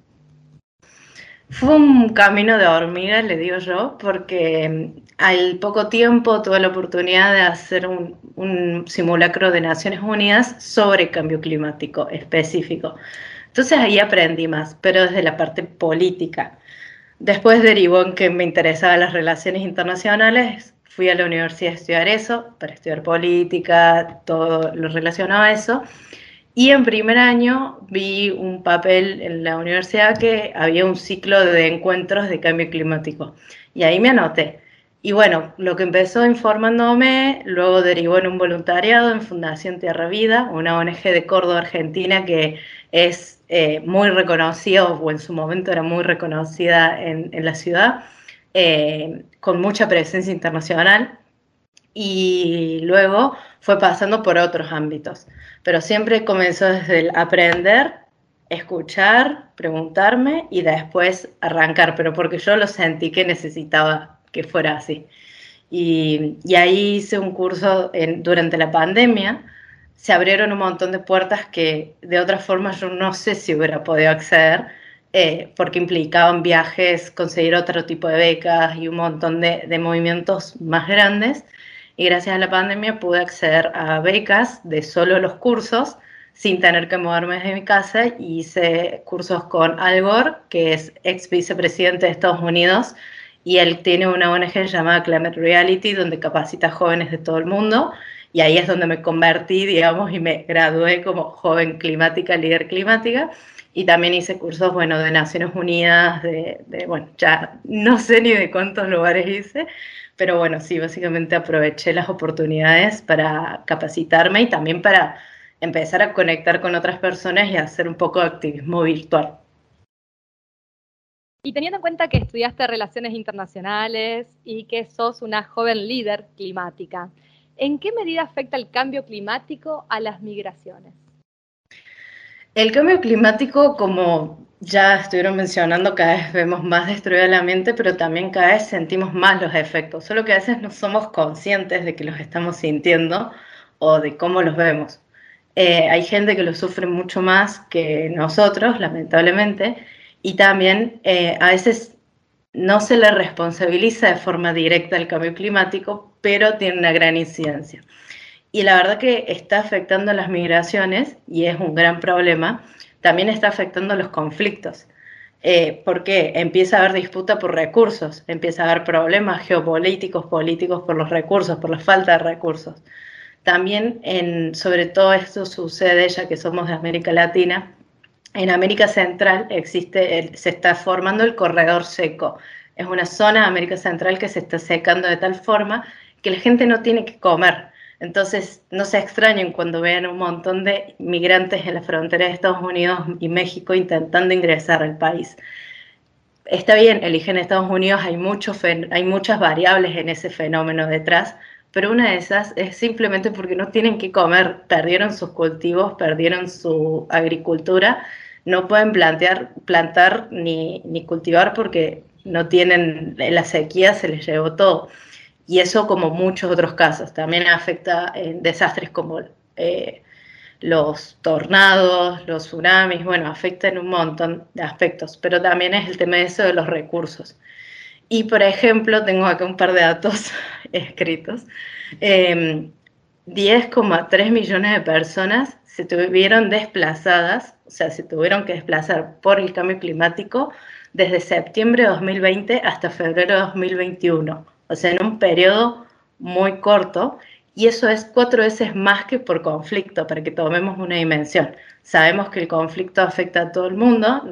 Fue un camino de hormiga, le digo yo, porque mm, al poco tiempo tuve la oportunidad de hacer un, un simulacro de Naciones Unidas sobre cambio climático específico. Entonces ahí aprendí más, pero desde la parte política. Después derivó en que me interesaban las relaciones internacionales, fui a la universidad a estudiar eso, para estudiar política, todo lo relacionado a eso. Y en primer año vi un papel en la universidad que había un ciclo de encuentros de cambio climático. Y ahí me anoté. Y bueno, lo que empezó informándome, luego derivó en un voluntariado en Fundación Tierra Vida, una ONG de Córdoba, Argentina, que es eh, muy reconocida, o en su momento era muy reconocida en, en la ciudad, eh, con mucha presencia internacional. Y luego fue pasando por otros ámbitos pero siempre comenzó desde el aprender, escuchar, preguntarme y después arrancar, pero porque yo lo sentí que necesitaba que fuera así. Y, y ahí hice un curso durante la pandemia, se abrieron un montón de puertas que de otra forma yo no sé si hubiera podido acceder, eh, porque implicaban viajes, conseguir otro tipo de becas y un montón de movimientos más grandes y gracias a la pandemia pude acceder a becas de solo los cursos sin tener que moverme desde mi casa y hice cursos con Al Gore, que es ex vicepresidente de Estados Unidos y él tiene una ONG llamada Climate Reality donde capacita jóvenes de todo el mundo y ahí es donde me convertí, digamos, y me gradué como joven climática, líder climática y también hice cursos, bueno, de Naciones Unidas, de, de, bueno, ya no sé ni de cuántos lugares hice, pero bueno, sí, básicamente aproveché las oportunidades para capacitarme y también para empezar a conectar con otras personas y hacer un poco de activismo virtual. Y teniendo en cuenta que estudiaste relaciones internacionales y que sos una joven líder climática, ¿en qué medida afecta el cambio climático a las migraciones? El cambio climático, como ya estuvieron mencionando, cada vez vemos más destruido el ambiente, pero también cada vez sentimos más los efectos, solo que a veces no somos conscientes de que los estamos sintiendo o de cómo los vemos. Eh, hay gente que lo sufre mucho más que nosotros, lamentablemente, y también eh, a veces no se le responsabiliza de forma directa el cambio climático, pero tiene una gran incidencia. Y la verdad que está afectando las migraciones y es un gran problema. También está afectando los conflictos. Eh, porque empieza a haber disputa por recursos, empieza a haber problemas geopolíticos, políticos por los recursos, por la falta de recursos. También, sobre todo esto sucede, ya que somos de América Latina, en América Central existe, se está formando el corredor seco. Es una zona de América Central que se está secando de tal forma que la gente no tiene que comer. Entonces, no se extrañen cuando vean un montón de migrantes en la frontera de Estados Unidos y México intentando ingresar al país. Está bien, eligen Estados Unidos, hay, mucho fen- hay muchas variables en ese fenómeno detrás, pero una de esas es simplemente porque no tienen que comer, perdieron sus cultivos, perdieron su agricultura, no pueden plantear, plantar ni, ni cultivar porque no tienen, la sequía se les llevó todo. Y eso como muchos otros casos, también afecta en desastres como eh, los tornados, los tsunamis, bueno, afectan un montón de aspectos, pero también es el tema de eso de los recursos. Y por ejemplo, tengo acá un par de datos escritos. Eh, 10,3 millones de personas se tuvieron desplazadas, o sea, se tuvieron que desplazar por el cambio climático desde septiembre de 2020 hasta febrero de 2021, o sea, en un periodo muy corto, y eso es cuatro veces más que por conflicto, para que tomemos una dimensión. Sabemos que el conflicto afecta a todo el mundo,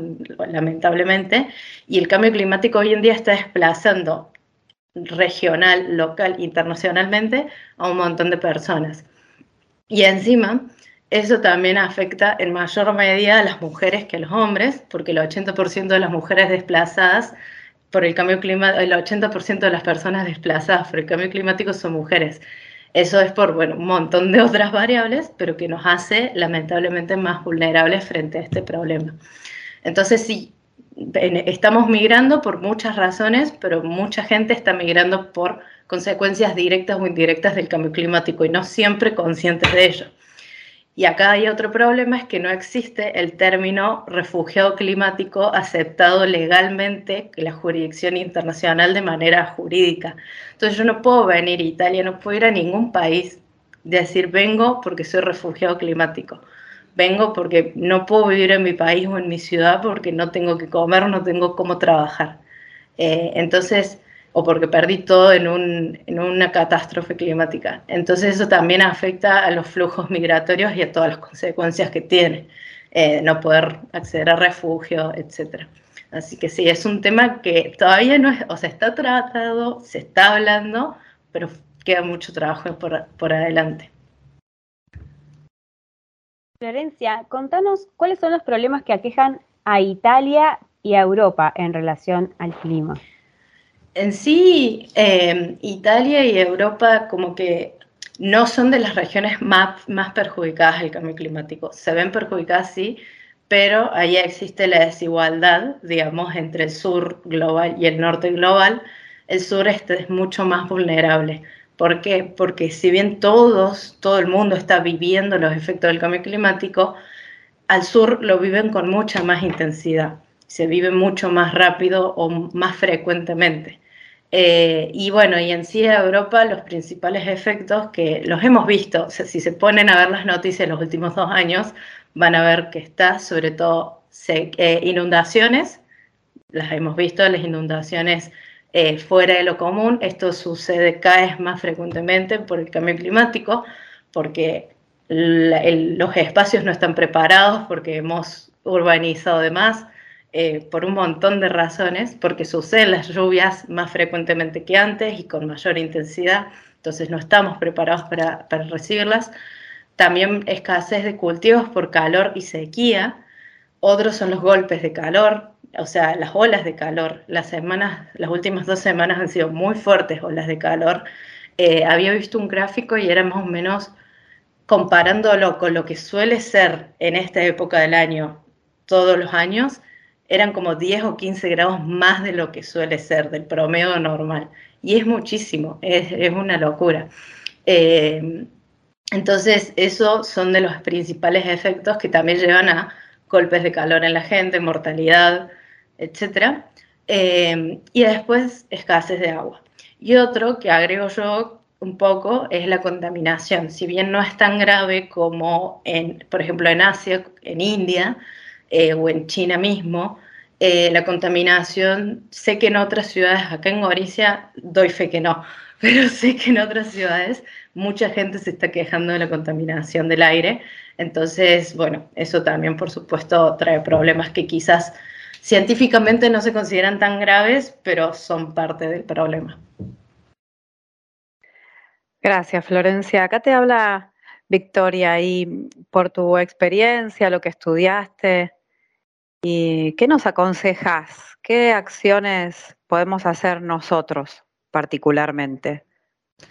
lamentablemente, y el cambio climático hoy en día está desplazando regional, local, internacionalmente a un montón de personas. Y encima, eso también afecta en mayor medida a las mujeres que a los hombres, porque el 80% de las mujeres desplazadas por el cambio climático, el 80% de las personas desplazadas por el cambio climático son mujeres. Eso es por bueno, un montón de otras variables, pero que nos hace lamentablemente más vulnerables frente a este problema. Entonces, sí, estamos migrando por muchas razones, pero mucha gente está migrando por consecuencias directas o indirectas del cambio climático y no siempre conscientes de ello. Y acá hay otro problema, es que no existe el término refugiado climático aceptado legalmente en la jurisdicción internacional de manera jurídica. Entonces yo no puedo venir a Italia, no puedo ir a ningún país de decir vengo porque soy refugiado climático. Vengo porque no puedo vivir en mi país o en mi ciudad porque no tengo que comer, no tengo cómo trabajar. Eh, entonces, o porque perdí todo en, un- en una catástrofe climática. Entonces eso también afecta a los flujos migratorios y a todas las consecuencias que tiene, eh, no poder acceder a refugio, etc. Así que sí, es un tema que todavía no es, o sea, está tratado, se está hablando, pero queda mucho trabajo por, por adelante. Florencia, contanos cuáles son los problemas que aquejan a Italia y a Europa en relación al clima. En sí, eh, Italia y Europa como que no son de las regiones más, más perjudicadas del cambio climático. Se ven perjudicadas, sí, pero ahí existe la desigualdad, digamos, entre el sur global y el norte global. El sur este es mucho más vulnerable. ¿Por qué? Porque si bien todos, todo el mundo está viviendo los efectos del cambio climático, al sur lo viven con mucha más intensidad, se vive mucho más rápido o más frecuentemente. Eh, y bueno, y en sí a Europa los principales efectos que los hemos visto, si se ponen a ver las noticias los últimos dos años, van a ver que está sobre todo eh, inundaciones, las hemos visto, las inundaciones eh, fuera de lo común, esto sucede cada vez más frecuentemente por el cambio climático, porque los espacios no están preparados, porque hemos urbanizado de más, eh, por un montón de razones, porque suceden las lluvias más frecuentemente que antes y con mayor intensidad, entonces no estamos preparados para, para recibirlas. También escasez de cultivos por calor y sequía. Otros son los golpes de calor, o sea, las olas de calor. Las semanas, las últimas dos semanas han sido muy fuertes olas de calor. Eh, había visto un gráfico y era más o menos comparándolo con lo que suele ser en esta época del año, todos los años, eran como 10 o 15 grados más de lo que suele ser, del promedio normal. Y es muchísimo, es, es una locura. Eh, entonces, esos son de los principales efectos que también llevan a golpes de calor en la gente, mortalidad, etc. Eh, y después, escasez de agua. Y otro que agrego yo, un poco es la contaminación. Si bien no es tan grave como, en, por ejemplo, en Asia, en India eh, o en China mismo, eh, la contaminación, sé que en otras ciudades, acá en Goricia, doy fe que no, pero sé que en otras ciudades mucha gente se está quejando de la contaminación del aire. Entonces, bueno, eso también, por supuesto, trae problemas que quizás científicamente no se consideran tan graves, pero son parte del problema. Gracias, Florencia. Acá te habla Victoria y por tu experiencia, lo que estudiaste, ¿y qué nos aconsejas? ¿Qué acciones podemos hacer nosotros particularmente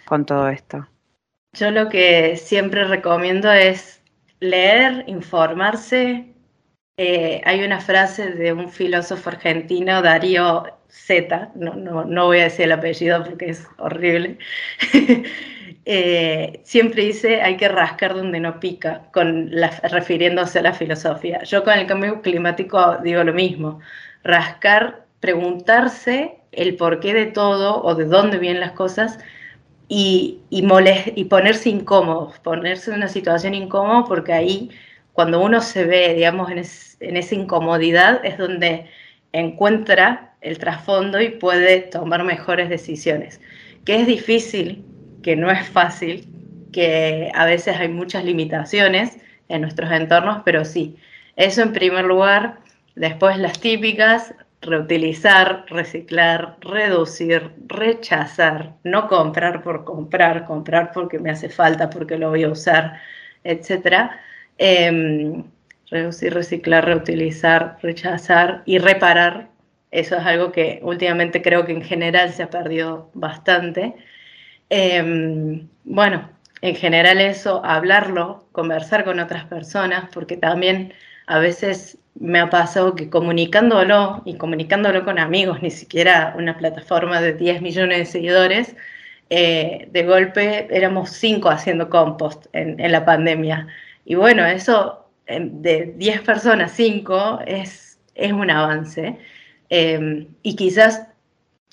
con todo esto? Yo lo que siempre recomiendo es leer, informarse. Eh, hay una frase de un filósofo argentino, Darío Z, no, no, no voy a decir el apellido porque es horrible, eh, siempre dice hay que rascar donde no pica, con la- refiriéndose a la filosofía. Yo con el cambio climático digo lo mismo, rascar, preguntarse el porqué de todo o de dónde vienen las cosas y, y, moles- y ponerse incómodo, ponerse en una situación incómoda porque ahí cuando uno se ve, digamos, en, es- en esa incomodidad es donde encuentra el trasfondo y puede tomar mejores decisiones. Que es difícil, que no es fácil, que a veces hay muchas limitaciones en nuestros entornos, pero sí, eso en primer lugar. Después las típicas, reutilizar, reciclar, reducir, rechazar, no comprar por comprar, comprar porque me hace falta, porque lo voy a usar, etcétera. Em, reducir, reciclar, reutilizar, rechazar y reparar. Eso es algo que últimamente creo que en general se ha perdido bastante. Em, bueno, en general eso, hablarlo, conversar con otras personas, porque también a veces me ha pasado que comunicándolo y comunicándolo con amigos, ni siquiera una plataforma de 10 millones de seguidores, eh, de golpe éramos cinco haciendo compost en, la pandemia. Y bueno, eso em, de 10 personas, 5 es, es un avance. Eh, y quizás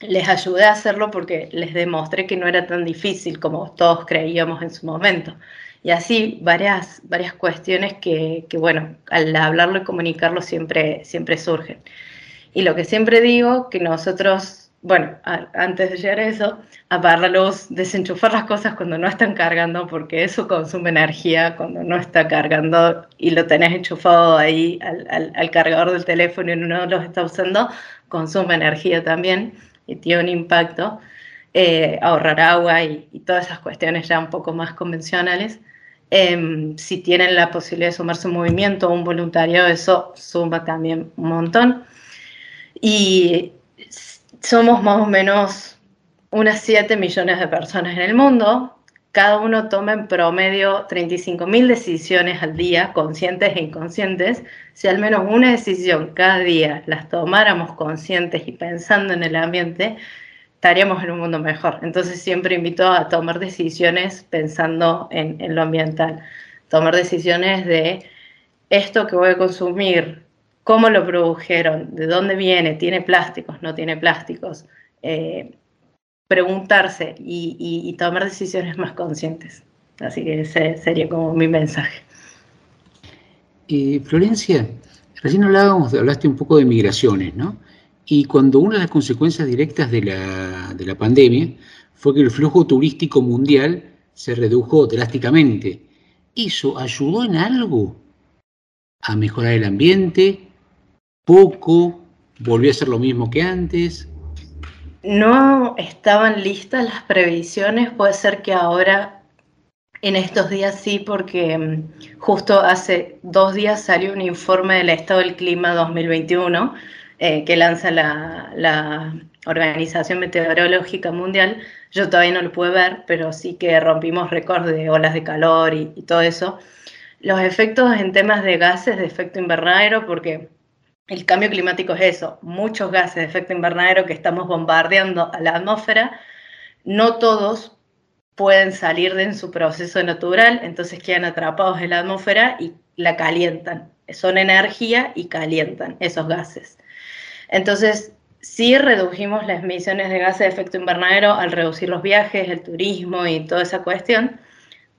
les ayudé a hacerlo porque les demostré que no era tan difícil como todos creíamos en su momento. Y así varias, varias cuestiones que, que, bueno, al hablarlo y comunicarlo siempre, siempre surgen. Y lo que siempre digo, que nosotros, bueno, antes de llegar a eso, apagar la luz, desenchufar las cosas cuando no están cargando, porque eso consume energía cuando no está cargando y lo tenés enchufado ahí al, al- al cargador del teléfono y no lo está usando, consume energía también y tiene un impacto. Eh, ahorrar agua y, todas esas cuestiones ya un poco más convencionales. Em, si tienen la posibilidad de sumarse a un movimiento o un voluntariado, eso suma también un montón. Y somos más o menos unas 7 millones de personas en el mundo. Cada uno toma en promedio 35.000 decisiones al día, conscientes e inconscientes. Si al menos una decisión cada día las tomáramos conscientes y pensando en el ambiente, estaríamos en un mundo mejor. Entonces siempre invito a tomar decisiones pensando en, lo ambiental. Tomar decisiones de esto que voy a consumir, cómo lo produjeron, de dónde viene, tiene plásticos, no tiene plásticos. Eh, preguntarse y, y- y tomar decisiones más conscientes. Así que ese sería como mi mensaje. Eh, Florencia, recién hablábamos, hablaste un poco de migraciones, ¿no? Y cuando una de las consecuencias directas de la, de la pandemia fue que el flujo turístico mundial se redujo drásticamente. ¿Eso ayudó en algo a mejorar el ambiente? ¿Poco? ¿Volvió a ser lo mismo que antes? No estaban listas las previsiones, puede ser que ahora, en estos días sí, porque mm, justo hace dos días salió un informe del Estado del Clima 2021 eh, que lanza la, Organización Meteorológica Mundial. Yo todavía no lo pude ver, pero sí que rompimos récord de olas de calor y, y todo eso. Los efectos en temas de gases de efecto invernadero, porque el cambio climático es eso, muchos gases de efecto invernadero que estamos bombardeando a la atmósfera, no todos pueden salir de su proceso natural, entonces quedan atrapados en la atmósfera y la calientan. Son energía y calientan esos gases. Entonces, sí redujimos las emisiones de gases de efecto invernadero al reducir los viajes, el turismo y toda esa cuestión,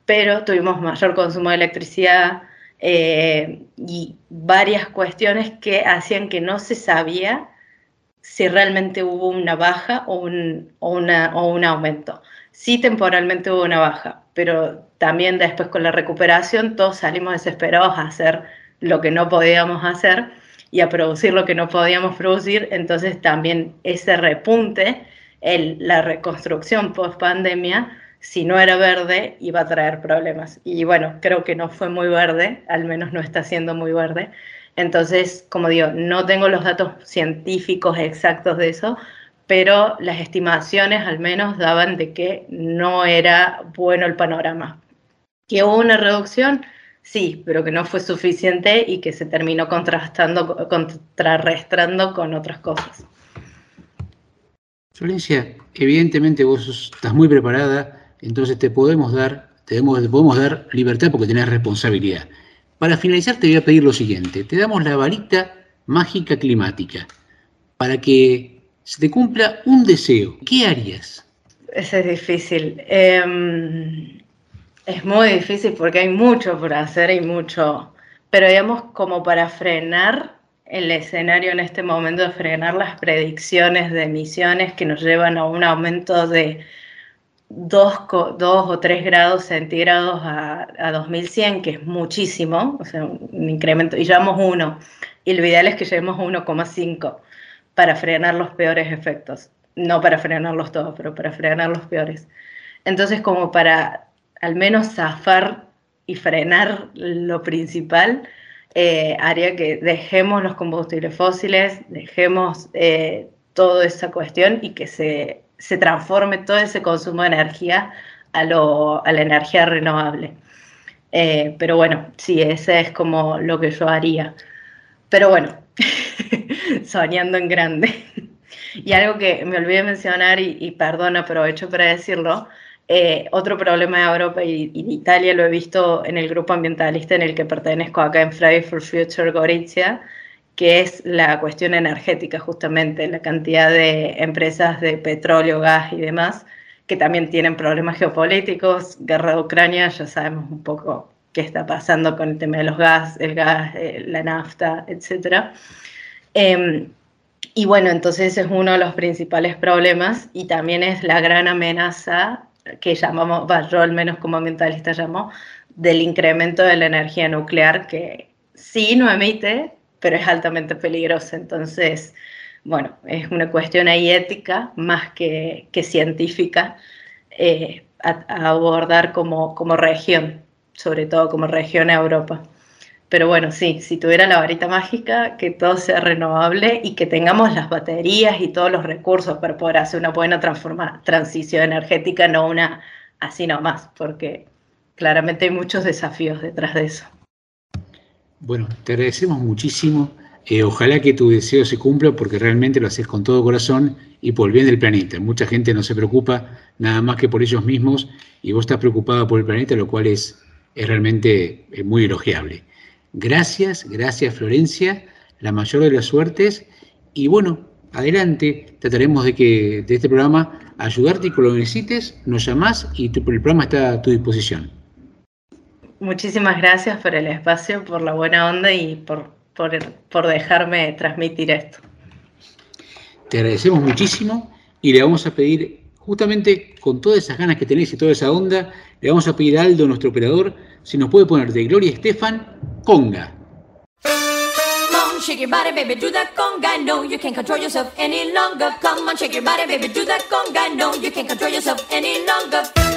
pero tuvimos mayor consumo de electricidad eh, y varias cuestiones que hacían que no se sabía si realmente hubo una baja o un, o una, o un aumento. Sí temporalmente hubo una baja, pero también después con la recuperación todos salimos desesperados a hacer lo que no podíamos hacer y a producir lo que no podíamos producir, entonces también ese repunte, el, la reconstrucción post pandemia, si no era verde, iba a traer problemas. Y bueno, creo que no fue muy verde, al menos no está siendo muy verde. Entonces, como digo, no tengo los datos científicos exactos de eso, pero las estimaciones al menos daban de que no era bueno el panorama. Que hubo una reducción, sí, pero que no fue suficiente y que se terminó contrastando, contrarrestando con otras cosas. Florencia, evidentemente vos estás muy preparada, entonces te podemos dar, te demos- te podemos dar libertad porque tenés responsabilidad. Para finalizar te voy a pedir lo siguiente, te damos la varita mágica climática para que se te cumpla un deseo. ¿Qué harías? Ese es difícil. Em, es muy difícil porque hay mucho por hacer y mucho, pero digamos como para frenar el escenario en este momento, frenar las predicciones de emisiones que nos llevan a un aumento de 2, o 3 grados centígrados a, a 2100, que es muchísimo, o sea, un incremento, y llevamos 1, y lo ideal es que llevemos 1,5 para frenar los peores efectos. No para frenarlos todos, pero para frenar los peores. Entonces, como para al menos zafar y frenar lo principal, eh, haría que dejemos los combustibles fósiles, dejemos eh, toda esa cuestión y que se, se transforme todo ese consumo de energía a, lo, a la energía renovable. Eh, pero bueno, sí, ese es como lo que yo haría. Pero bueno, soñando en grande. Y algo que me olvidé mencionar, y, y perdón, aprovecho para decirlo, eh, otro problema de Europa y, y de Italia lo he visto en el grupo ambientalista en el que pertenezco acá en Friday for Future Gorizia, que es la cuestión energética justamente, la cantidad de empresas de petróleo, gas y demás, que también tienen problemas geopolíticos, guerra de Ucrania, ya sabemos un poco qué está pasando con el tema de los gas, el gas, eh, la nafta, etcétera. Em, y bueno, entonces es uno de los principales problemas y también es la gran amenaza que llamamos, bah, al menos como ambientalista llamo, del incremento de la energía nuclear que sí no emite, pero es altamente peligrosa. Entonces, bueno, es una cuestión ahí ética más que, que científica eh, a, a abordar como, como región, sobre todo como región a Europa. Pero bueno, sí, si tuviera la varita mágica, que todo sea renovable y que tengamos las baterías y todos los recursos para poder hacer una buena transforma- transición energética, no una así nomás, porque claramente hay muchos desafíos detrás de eso. Bueno, te agradecemos muchísimo. Eh, ojalá que tu deseo se cumpla porque realmente lo haces con todo corazón y por el bien del planeta. Mucha gente no se preocupa nada más que por ellos mismos y vos estás preocupada por el planeta, lo cual es, es realmente eh, muy elogiable. Gracias, gracias Florencia, la mayor de las suertes y bueno, adelante, trataremos de que de este programa ayudarte y cuando lo necesites, nos llamás y tu- el programa está a tu disposición. Muchísimas gracias por el espacio, por la buena onda y por, por, por dejarme transmitir esto. Te agradecemos muchísimo y le vamos a pedir, justamente con todas esas ganas que tenés y toda esa onda, le vamos a pedir a Aldo, nuestro operador, si nos puede poner de Gloria Estefan, Conga. On, shake your body, baby, do that conga. No, you can't control yourself any longer. Come on, shake your body, baby, do that conga. No, you can't control yourself any longer.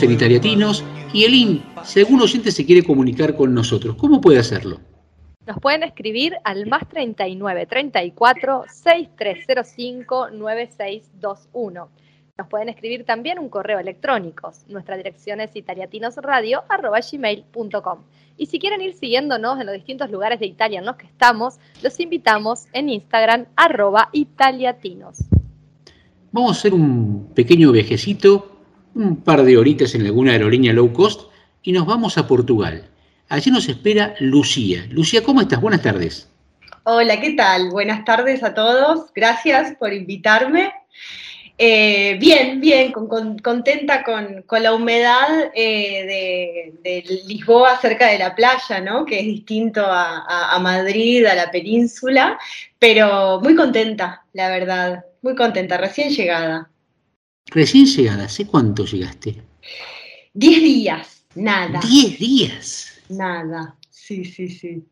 En Italiatinos y Elin, si algún oyente se quiere comunicar con nosotros, ¿cómo puede hacerlo? Nos pueden escribir al más 39 34 6305 9621. Nos pueden escribir también un correo electrónico. Nuestra dirección es italiatinosradio.gmail.com. Y si quieren ir siguiéndonos en los distintos lugares de Italia en los que estamos, los invitamos en Instagram, arroba italiatinos. Vamos a hacer un pequeño viajecito, un par de horitas en alguna aerolínea low cost y nos vamos a Portugal. Allí nos espera Lucía. Lucía, ¿cómo estás? Buenas tardes. Hola, ¿qué tal? Buenas tardes a todos. Gracias por invitarme. Eh, bien, bien, con- con- contenta con, con la humedad eh, de, Lisboa cerca de la playa, ¿no? Que es distinto a Madrid, a la península, pero muy contenta, la verdad, muy contenta, recién llegada. Recién llegada, ¿hace cuánto llegaste? Diez días, nada. Diez días. Nada, sí, sí, sí.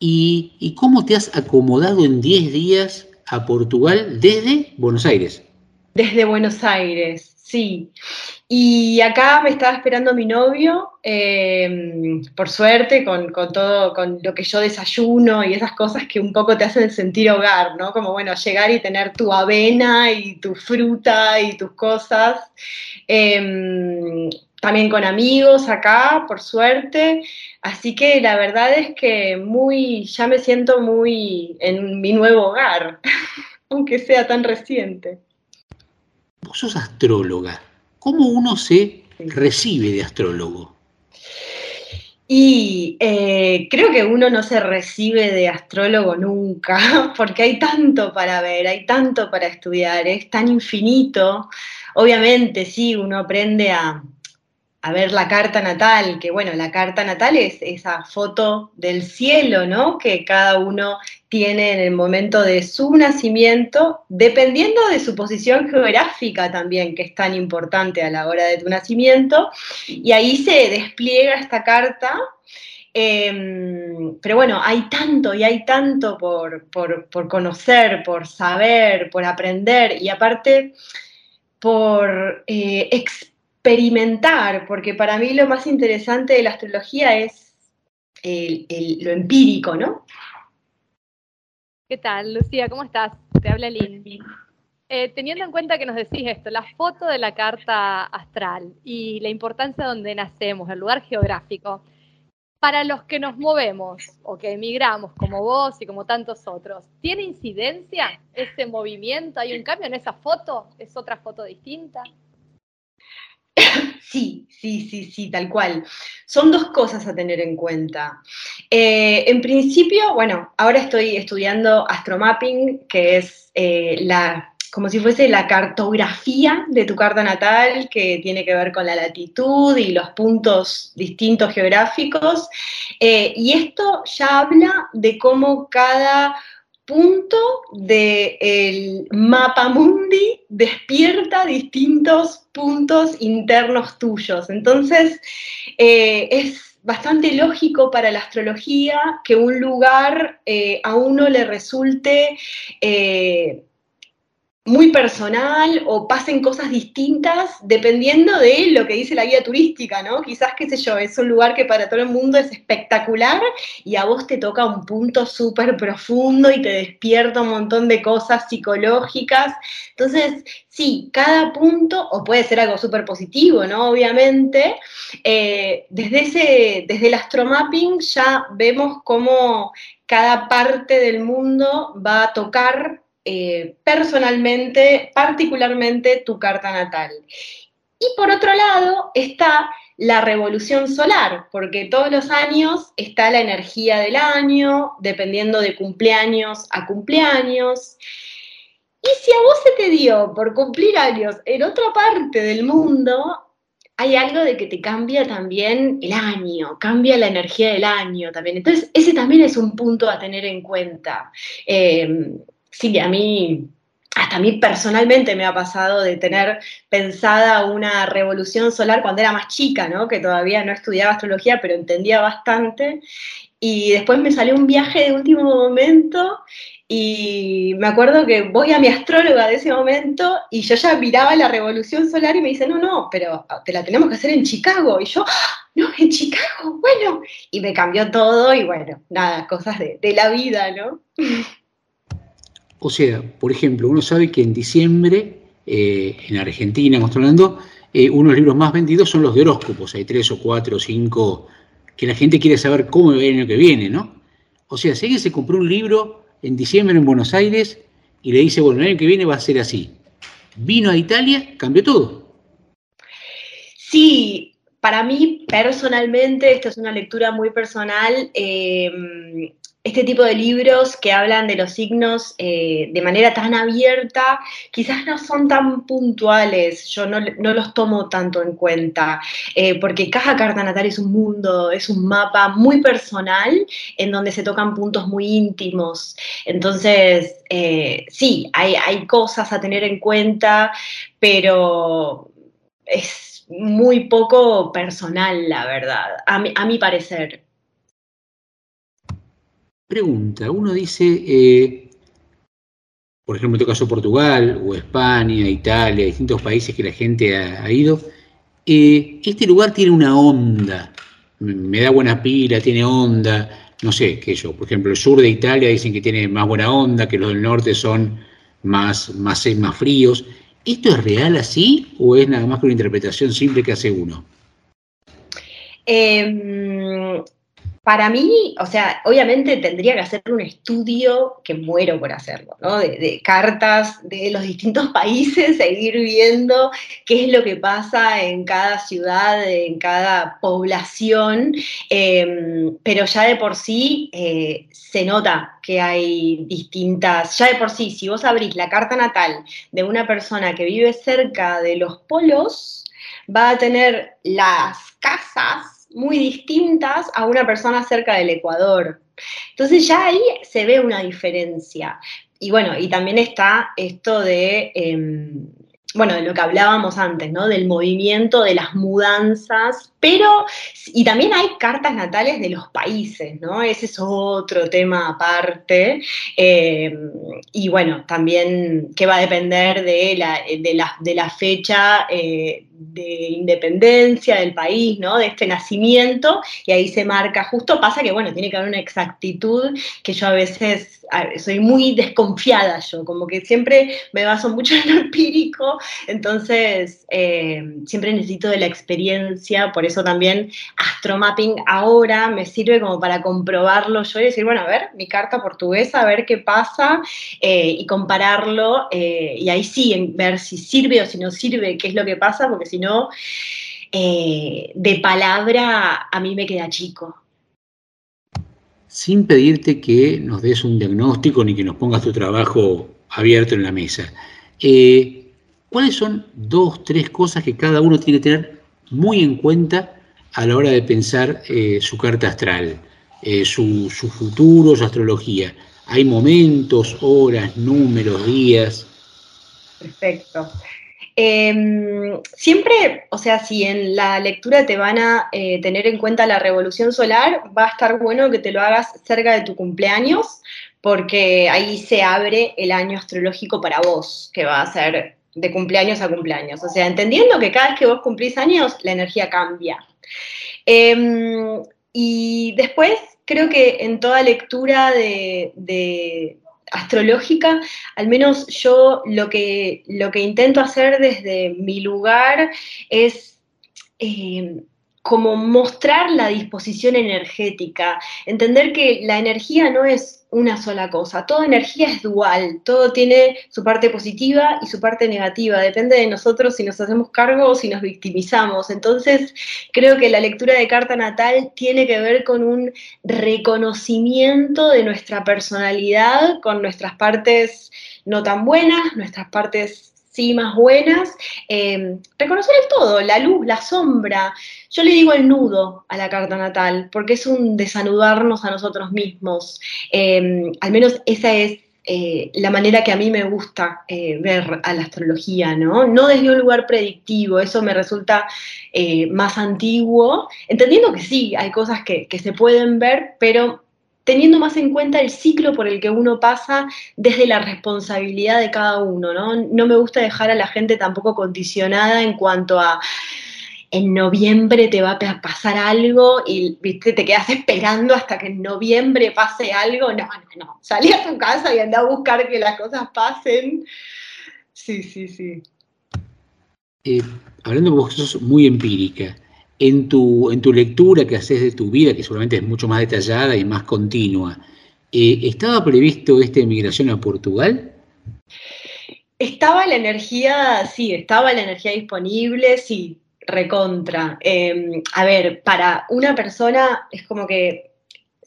¿Y, y cómo te has acomodado en 10 días a Portugal desde Buenos Aires? Desde Buenos Aires, sí. Y acá me estaba esperando mi novio, eh, por suerte, con, con todo, con lo que yo desayuno y esas cosas que un poco te hacen sentir hogar, ¿no? Como, bueno, llegar y tener tu avena y tu fruta y tus cosas. Eh, también con amigos acá, por suerte. Así que la verdad es que muy, ya me siento muy en mi nuevo hogar, aunque sea tan reciente. Vos sos astróloga. ¿Cómo uno se recibe de astrólogo? Y eh, creo que uno no se recibe de astrólogo nunca, porque hay tanto para ver, hay tanto para estudiar, es tan infinito. Obviamente, sí, uno aprende a, a ver la carta natal, que bueno, la carta natal es esa foto del cielo, ¿no? Que cada uno tiene en el momento de su nacimiento, dependiendo de su posición geográfica también, que es tan importante a la hora de tu nacimiento, y ahí se despliega esta carta. eh, pero bueno, hay tanto y hay tanto por, por- por conocer, por saber, por aprender, y aparte por eh, experimentar, porque para mí lo más interesante de la astrología es lo empírico, ¿no? ¿Qué tal, Lucía? ¿Cómo estás? Te habla Lynn. Eh, teniendo en cuenta que nos decís esto, la foto de la carta astral y la importancia de donde nacemos, el lugar geográfico, para los que nos movemos o que emigramos, como vos y como tantos otros, ¿tiene incidencia ese movimiento? ¿Hay un cambio en esa foto? ¿Es otra foto distinta? Sí, sí, sí, sí, tal cual. Son dos cosas a tener en cuenta. Eh, en principio, bueno, ahora estoy estudiando astromapping, que es eh, la, como si fuese la cartografía de tu carta natal, que tiene que ver con la latitud y los puntos distintos geográficos. Eh, y esto ya habla de cómo cada punto del mapa mundi despierta distintos puntos internos tuyos. Entonces, eh, es bastante lógico para la astrología que un lugar eh, a uno le resulte eh, muy personal o pasen cosas distintas dependiendo de lo que dice la guía turística, ¿no? Quizás, qué sé yo, es un lugar que para todo el mundo es espectacular y a vos te toca un punto súper profundo y te despierta un montón de cosas psicológicas. Entonces, sí, cada punto, o puede ser algo súper positivo, ¿no? Obviamente, eh, desde, ese, desde el astromapping ya vemos cómo cada parte del mundo va a tocar eh, personalmente, particularmente tu carta natal. Y por otro lado está la revolución solar, porque todos los años está la energía del año, dependiendo de cumpleaños a cumpleaños. Y si a vos se te dio por cumplir años en otra parte del mundo, hay algo de que te cambia también el año, cambia la energía del año también. Entonces, ese también es un punto a tener en cuenta. Eh, sí, a mí, hasta a mí personalmente me ha pasado de tener pensada una revolución solar cuando era más chica, ¿no? Que todavía no estudiaba astrología, pero entendía bastante. Y después me salió un viaje de último momento y me acuerdo que voy a mi astróloga de ese momento y yo ya miraba la revolución solar y me dice, no, no, pero te la tenemos que hacer en Chicago. Y yo, "Ah, no, en Chicago, bueno. Y me cambió todo y bueno, nada, cosas de, de la vida, ¿no? O sea, por ejemplo, uno sabe que en diciembre, eh, en Argentina, estoy hablando, eh, uno de los libros más vendidos son los de horóscopos. Hay tres o cuatro o cinco que la gente quiere saber cómo va el año que viene, ¿no? O sea, si alguien se compró un libro en diciembre en Buenos Aires y le dice, bueno, el año que viene va a ser así. Vino a Italia, cambió todo. Sí, para mí personalmente, esto es una lectura muy personal, eh, este tipo de libros que hablan de los signos eh, de manera tan abierta, quizás no son tan puntuales, yo no, los tomo tanto en cuenta, eh, porque cada carta natal es un mundo, es un mapa muy personal en donde se tocan puntos muy íntimos. Entonces, eh, sí, hay, hay cosas a tener en cuenta, pero es muy poco personal, la verdad, a mi, a mi parecer. Pregunta, uno dice, eh, por ejemplo, en tu caso Portugal o España, Italia, distintos países que la gente ha, ido, eh, este lugar tiene una onda, me, da buena pila, tiene onda, no sé, qué yo, por ejemplo, el sur de Italia dicen que tiene más buena onda, que los del norte son más, más, más fríos. ¿Esto es real así o es nada más que una interpretación simple que hace uno? Eh, para mí, o sea, obviamente tendría que hacer un estudio que muero por hacerlo, ¿no? De, cartas de los distintos países e ir viendo qué es lo que pasa en cada ciudad, en cada población, eh, pero ya de por sí eh, se nota que hay distintas, ya de por sí, si vos abrís la carta natal de una persona que vive cerca de los polos, va a tener las casas muy distintas a una persona cerca del Ecuador. Entonces ya ahí se ve una diferencia. Y bueno, y también está esto de, eh, bueno, de lo que hablábamos antes, ¿no? Del movimiento, de las mudanzas, pero, y también hay cartas natales de los países, ¿no? Ese es otro tema aparte. Eh, y bueno, también que va a depender de la, de de la fecha eh, de independencia del país, ¿no? De este nacimiento, y ahí se marca justo, pasa que, bueno, tiene que haber una exactitud que yo a veces soy muy desconfiada yo, como que siempre me baso mucho en lo empírico, entonces eh, siempre necesito de la experiencia, por eso también astromapping ahora me sirve como para comprobarlo yo y decir, bueno, a ver, mi carta portuguesa, a ver qué pasa, eh, y compararlo, eh, y ahí sí, ver si sirve o si no sirve, qué es lo que pasa, porque si no, eh, de palabra a mí me queda chico. sin pedirte que nos des un diagnóstico ni que nos pongas tu trabajo abierto en la mesa. eh, ¿Cuáles son dos, tres cosas que cada uno tiene que tener muy en cuenta a la hora de pensar eh, su carta astral, eh, su, su futuro, su astrología? ¿Hay momentos, horas, números, días? Perfecto. Eh, siempre, o sea, si en la lectura te van a eh, tener en cuenta la revolución solar, va a estar bueno que te lo hagas cerca de tu cumpleaños, porque ahí se abre el año astrológico para vos, que va a ser de cumpleaños a cumpleaños. O sea, entendiendo que cada vez que vos cumplís años, la energía cambia. Eh, y después, creo que en toda lectura de astrológica, al menos yo lo que, lo que intento hacer desde mi lugar es eh, como mostrar la disposición energética, entender que la energía no es una sola cosa. Toda energía es dual, todo tiene su parte positiva y su parte negativa. Depende de nosotros si nos hacemos cargo o si nos victimizamos. Entonces, creo que la lectura de carta natal tiene que ver con un reconocimiento de nuestra personalidad, con nuestras partes no tan buenas, nuestras partes sí más buenas, eh, reconocer el todo, la luz, la sombra. Yo le digo el nudo a la carta natal, porque es un desanudarnos a nosotros mismos. Eh, al menos esa es eh, la manera que a mí me gusta eh, ver a la astrología, ¿no? No desde un lugar predictivo, eso me resulta eh, más antiguo, entendiendo que sí, hay cosas que, que se pueden ver, pero teniendo más en cuenta el ciclo por el que uno pasa desde la responsabilidad de cada uno, ¿no? No me gusta dejar a la gente tampoco condicionada en cuanto a en noviembre te va a pasar algo y ¿viste? te quedas esperando hasta que en noviembre pase algo. No, no, no. Salí a tu casa y anda a buscar que las cosas pasen. Sí, sí, sí. Eh, hablando vos, sos muy empírica. En tu, en tu lectura que haces de tu vida, que seguramente es mucho más detallada y más continua, eh, ¿estaba previsto esta emigración a Portugal? Estaba la energía, sí, estaba la energía disponible, sí, recontra. Eh, a ver, para una persona es como que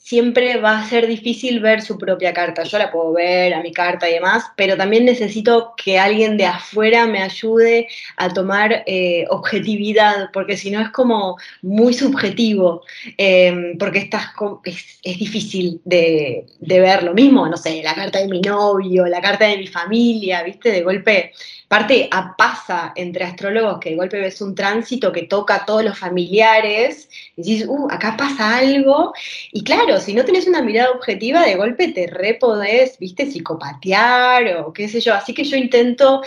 siempre va a ser difícil ver su propia carta. Yo la puedo ver a mi carta y demás, pero también necesito que alguien de afuera me ayude a tomar eh, objetividad, porque si no es como muy subjetivo, eh, porque estás es difícil de, de ver lo mismo, no sé, la carta de mi novio, la carta de mi familia, ¿viste? De golpe Aparte, pasa entre astrólogos que de golpe ves un tránsito que toca a todos los familiares, y dices, uh, acá pasa algo. Y claro, si no tenés una mirada objetiva, de golpe te re podés, viste, psicopatear o qué sé yo. Así que yo intento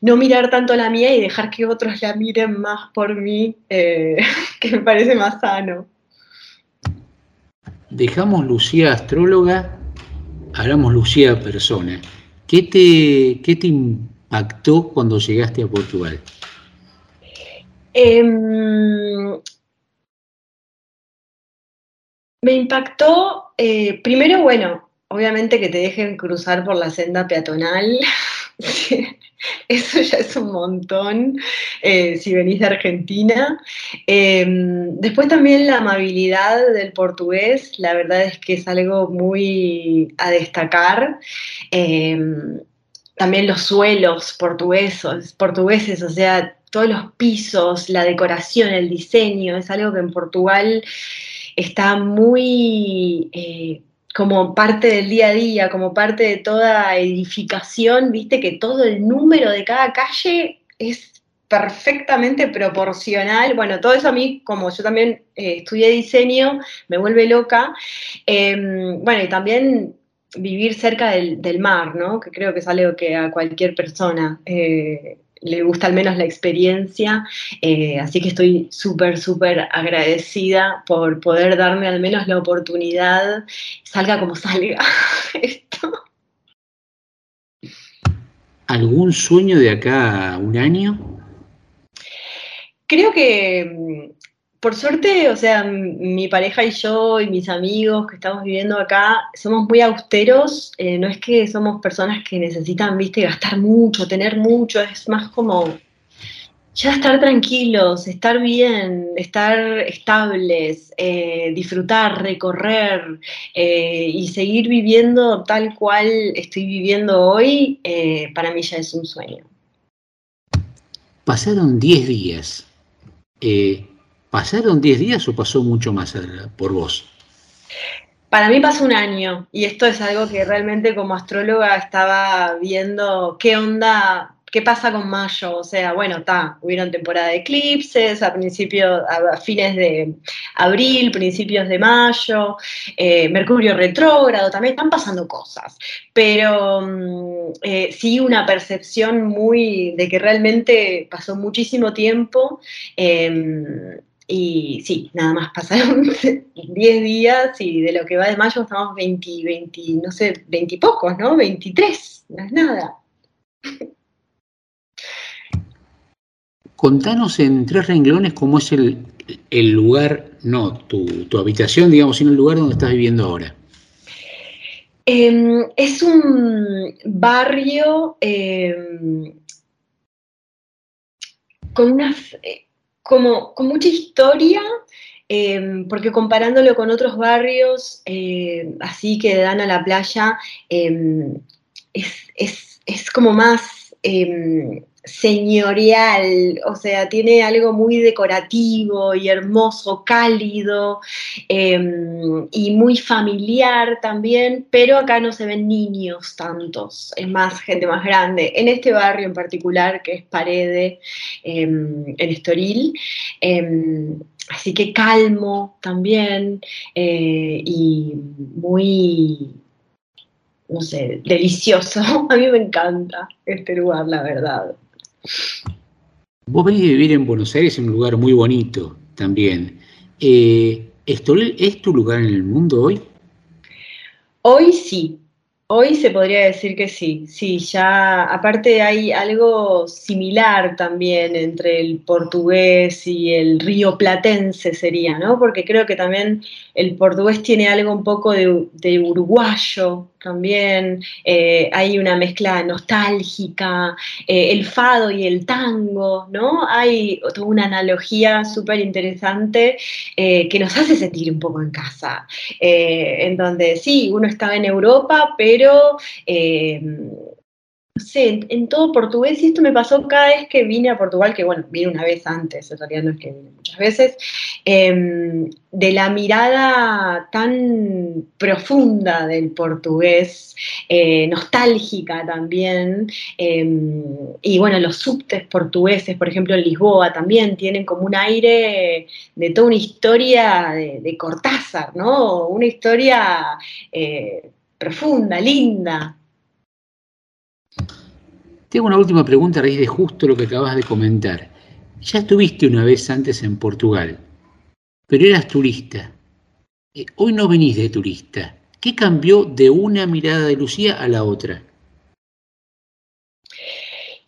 no mirar tanto la mía y dejar que otros la miren más por mí, eh, que me parece más sano. Dejamos Lucía astróloga, hablamos Lucía persona. ¿Qué te, qué te impactó cuando llegaste a Portugal? Em, me impactó, eh, primero, bueno, obviamente que te dejen cruzar por la senda peatonal. Eso ya es un montón eh, si venís de Argentina. Em, después también la amabilidad del portugués, la verdad es que es algo muy a destacar. Em, también los suelos portuguesos, portugueses, o sea, todos los pisos, la decoración, el diseño, es algo que en Portugal está muy eh, como parte del día a día, como parte de toda edificación, viste que todo el número de cada calle es perfectamente proporcional. Bueno, todo eso a mí, como yo también eh, estudié diseño, me vuelve loca. Eh, bueno, y también vivir cerca del, del mar, ¿no? Que creo que es algo que a cualquier persona eh, le gusta al menos la experiencia, eh, así que estoy súper, súper agradecida por poder darme al menos la oportunidad, salga como salga. ¿Algún sueño de acá a un año? Creo que, por suerte, o sea, mi pareja y yo y mis amigos que estamos viviendo acá somos muy austeros, eh, no es que somos personas que necesitan, viste, gastar mucho, tener mucho, es más como ya estar tranquilos, estar bien, estar estables, eh, disfrutar, recorrer eh, y seguir viviendo tal cual estoy viviendo hoy, para mí ya es un sueño. Pasaron 10 días. ¿Pasaron 10 días o pasó mucho más eh, por vos? Para mí pasó un año y esto es algo que realmente como astróloga estaba viendo qué onda, qué pasa con mayo. O sea, bueno, está, hubieron temporada de eclipses a principios, a, fines de abril, principios de mayo, eh, Mercurio retrógrado, también están pasando cosas. Pero mm, eh, sí una percepción muy de que realmente pasó muchísimo tiempo. em, y sí, nada más pasaron 10 días y de lo que va de mayo estamos 20, 20, no sé, 20 y pocos, ¿no? 23, no es nada. Contanos en tres renglones cómo es el, el lugar, no tu, tu habitación, digamos, sino el lugar donde estás viviendo ahora. Em, es un barrio em, con unas, eh, como, con mucha historia, em, porque comparándolo con otros barrios em, así que dan a la playa, em, es, es- es como más em, señorial, o sea, tiene algo muy decorativo y hermoso, cálido em, y muy familiar también, pero acá no se ven niños tantos, es más gente más grande. En este barrio en particular, que es Parede, em, en Estoril, em, así que calmo también eh, y muy, no sé, delicioso. A mí me encanta este lugar, la verdad. Vos venís de vivir en Buenos Aires, en un lugar muy bonito también. Eh, ¿Estoril es tu lugar en el mundo hoy? Hoy sí, hoy se podría decir que sí, sí, ya aparte hay algo similar también entre el portugués y el río platense sería, ¿no? Porque creo que también el portugués tiene algo un poco de, de uruguayo también, eh, hay una mezcla nostálgica, eh, el fado y el tango, ¿no? Hay toda una analogía súper interesante eh, que nos hace sentir un poco en casa, en donde sí, uno estaba en Europa, pero no sé, en, todo portugués, y esto me pasó cada vez que vine a Portugal, que bueno, vine una vez antes, en realidad no es que vine muchas veces, em, de la mirada tan profunda del portugués, eh, nostálgica también, em, y bueno, los subtes portugueses, por ejemplo en Lisboa, también tienen como un aire de toda una historia de, de Cortázar, ¿no? Una historia eh, profunda, linda. Tengo una última pregunta a raíz de justo lo que acabas de comentar. Ya estuviste una vez antes en Portugal, pero eras turista. Eh, Hoy no venís de turista. ¿Qué cambió de una mirada de Lucía a la otra?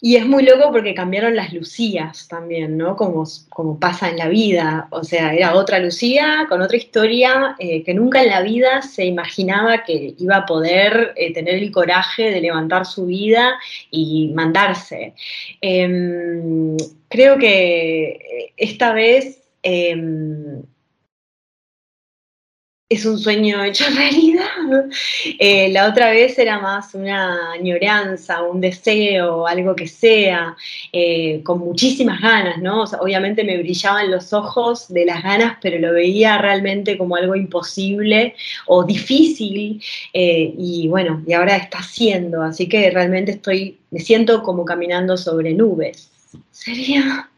Y es muy loco porque cambiaron las Lucías también, ¿no? Como, como pasa en la vida. O sea, era otra Lucía con otra historia eh, que nunca en la vida se imaginaba que iba a poder eh, tener el coraje de levantar su vida y mandarse. Em, creo que esta vez em, es un sueño hecho realidad. Eh, la otra vez era más una añoranza, un deseo, algo que sea, eh, con muchísimas ganas, ¿no? Obviamente me brillaban los ojos de las ganas, pero lo veía realmente como algo imposible o difícil. eh, y bueno, y ahora está siendo, así que realmente estoy, me siento como caminando sobre nubes. Sería.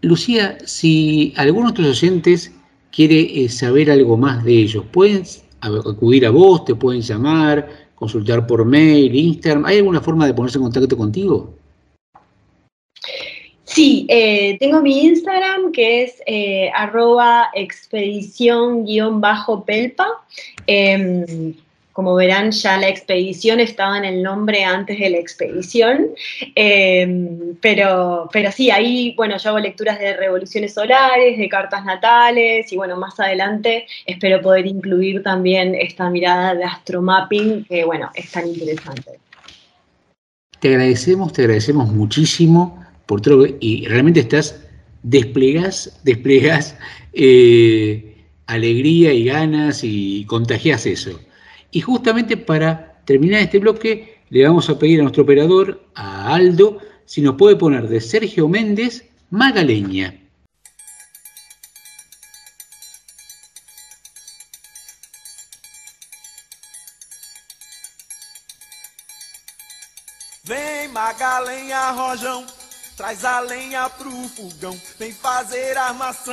Lucía, si alguno de tus oyentes quiere eh, saber algo más de ellos, pueden acudir a vos, te pueden llamar, consultar por mail, Instagram. ¿Hay alguna forma de ponerse en contacto contigo? Sí, eh, tengo mi Instagram que es eh, arroba expedición-pelpa. Como verán, ya la expedición estaba en el nombre antes de la expedición. Em, pero, pero sí, ahí, bueno, yo hago lecturas de revoluciones solares, de cartas natales, y bueno, más adelante espero poder incluir también esta mirada de astromapping, que bueno, es tan interesante. Te agradecemos, te agradecemos muchísimo por todo y realmente estás, desplegás, desplegás eh, alegría y ganas y contagias eso. Y justamente para terminar este bloque, le vamos a pedir a nuestro operador, a Aldo, si nos puede poner de Sergio Méndez, Magaleña. Vem Magalenha Rojão, traz a lenha pro fogão, vem fazer armação.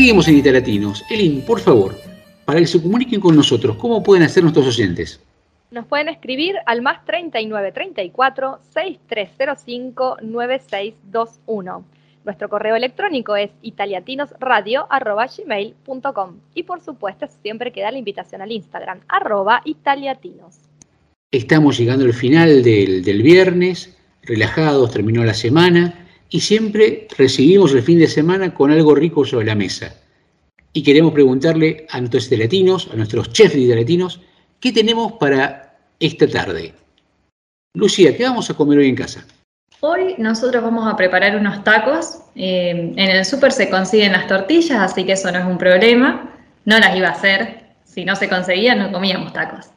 Seguimos en Italatinos. Elin, por favor, para que se comuniquen con nosotros, ¿cómo pueden hacer nuestros oyentes? Nos pueden escribir al más 39 34 6305 9621. Nuestro correo electrónico es italiatinosradio.gmail.com y por supuesto siempre queda la invitación al Instagram, arroba italiatinos. Estamos llegando al final del, del viernes, relajados, terminó la semana y siempre recibimos el fin de semana con algo rico sobre la mesa. Y queremos preguntarle a nuestros italiatinos, a nuestros chefs de italiatinos, ¿qué tenemos para esta tarde? Lucía, ¿qué vamos a comer hoy en casa? Hoy nosotros vamos a preparar unos tacos. Eh, en el súper se consiguen las tortillas, así que eso no es un problema. No las iba a hacer. Si no se conseguían, no comíamos tacos.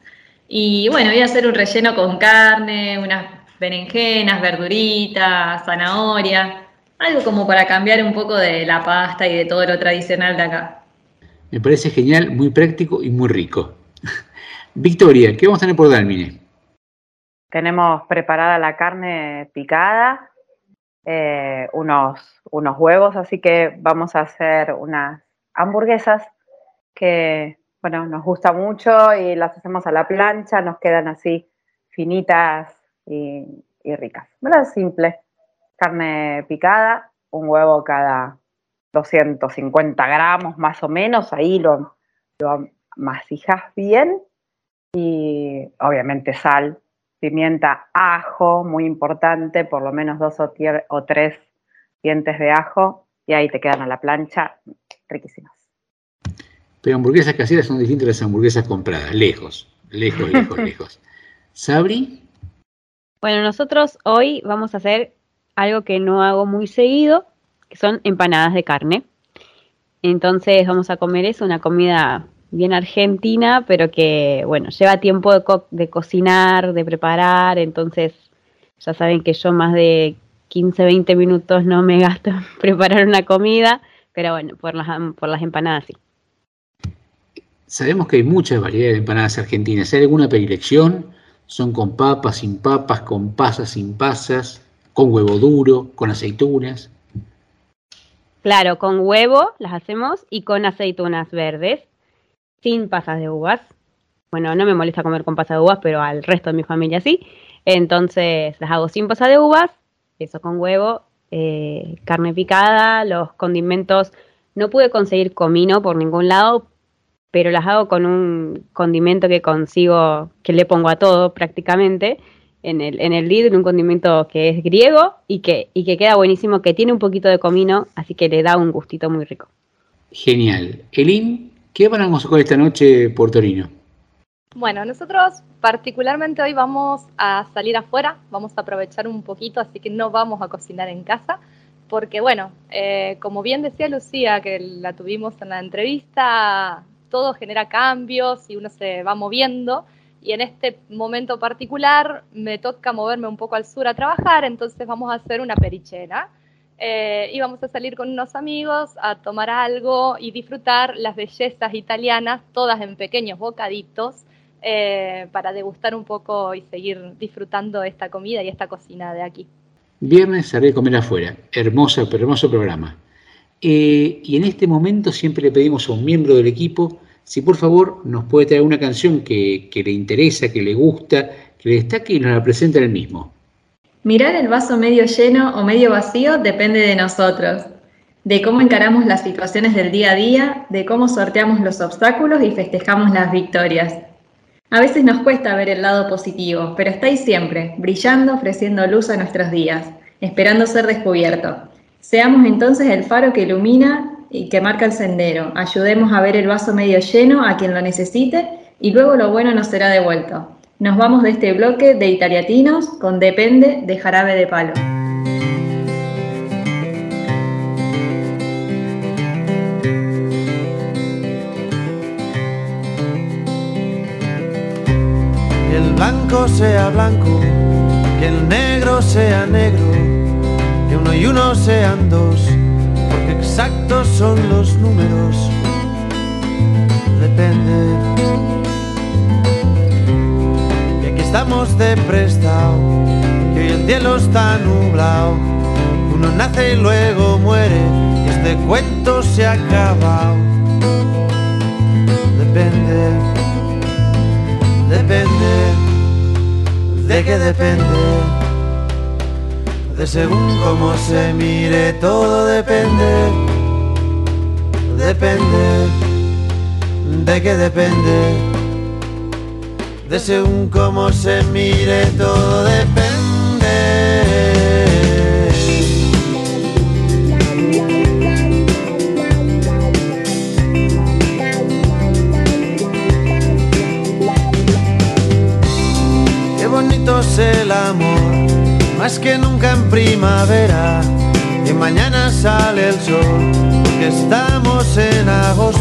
Y bueno, voy a hacer un relleno con carne, unas berenjenas, verduritas, zanahoria. Algo como para cambiar un poco de la pasta y de todo lo tradicional de acá. Me parece genial, muy práctico y muy rico. Victoria, ¿qué vamos a tener por Dalmine? Tenemos preparada la carne picada, eh, unos, unos huevos, así que vamos a hacer unas hamburguesas que, bueno, nos gusta mucho y las hacemos a la plancha, nos quedan así finitas y, y ricas. ¿Verdad? Simple. Carne picada, un huevo cada 250 gramos más o menos, ahí lo, lo masijas bien y obviamente sal, pimienta, ajo, muy importante, por lo menos dos o, o tres dientes de ajo y ahí te quedan a la plancha riquísimas. Pero hamburguesas caseras son distintas a las hamburguesas compradas, lejos, lejos, lejos, lejos. ¿Sabri? Bueno, nosotros hoy vamos a hacer algo que no hago muy seguido, que son empanadas de carne. Entonces vamos a comer eso, una comida bien argentina, pero que, bueno, lleva tiempo de, co- de cocinar, de preparar, entonces ya saben que yo más de 15, 20 minutos no me gasto en preparar una comida, pero bueno, por las, por las empanadas sí. Sabemos que hay muchas variedades de empanadas argentinas. ¿Hay alguna predilección? ¿Son con papas, sin papas, con pasas, sin pasas, con huevo duro, con aceitunas? Claro, con huevo las hacemos y con aceitunas verdes, sin pasas de uvas. Bueno, no me molesta comer con pasas de uvas, pero al resto de mi familia sí. Entonces las hago sin pasas de uvas, eso con huevo, eh, carne picada, los condimentos. No pude conseguir comino por ningún lado, pero las hago con un condimento que consigo, que le pongo a todo prácticamente, en el, en el Lidl, un condimento que es griego y que, y que queda buenísimo, que tiene un poquito de comino, así que le da un gustito muy rico. Genial. Elin, ¿qué vamos a comer esta noche por Torino? Bueno, nosotros particularmente hoy vamos a salir afuera, vamos a aprovechar un poquito, así que no vamos a cocinar en casa, porque bueno, eh, como bien decía Lucía, que la tuvimos en la entrevista, todo genera cambios y uno se va moviendo. Y en este momento particular me toca moverme un poco al sur a trabajar, entonces vamos a hacer una perichena. Eh, y vamos a salir con unos amigos a tomar algo y disfrutar las bellezas italianas, todas en pequeños bocaditos, eh, para degustar un poco y seguir disfrutando esta comida y esta cocina de aquí. Viernes haré comer afuera. Hermoso, pero hermoso programa. Eh, y en este momento siempre le pedimos a un miembro del equipo si por favor nos puede traer una canción que, le interesa, que le gusta, que le destaque y nos la presente él mismo. Mirar el vaso medio lleno o medio vacío depende de nosotros, de cómo encaramos las situaciones del día a día, de cómo sorteamos los obstáculos y festejamos las victorias. A veces nos cuesta ver el lado positivo, pero está ahí siempre, brillando, ofreciendo luz a nuestros días, esperando ser descubierto. Seamos entonces el faro que ilumina y que marca el sendero. Ayudemos a ver el vaso medio lleno a quien lo necesite y luego lo bueno nos será devuelto. Nos vamos de este bloque de italiatinos con Depende de Jarabe de Palo. Que el blanco sea blanco, que el negro sea negro, que uno y uno sean dos, exactos son los números. Depende. Que aquí estamos de prestado, que hoy el cielo está nublado, uno nace y luego muere, y este cuento se ha acabado. Depende depende, de qué depende, de según cómo se mire, todo depende, depende, de qué depende, de según cómo se mire, todo depende. Qué bonito es el amor, más que nunca en primavera. Mañana sale el sol, porque estamos en agosto.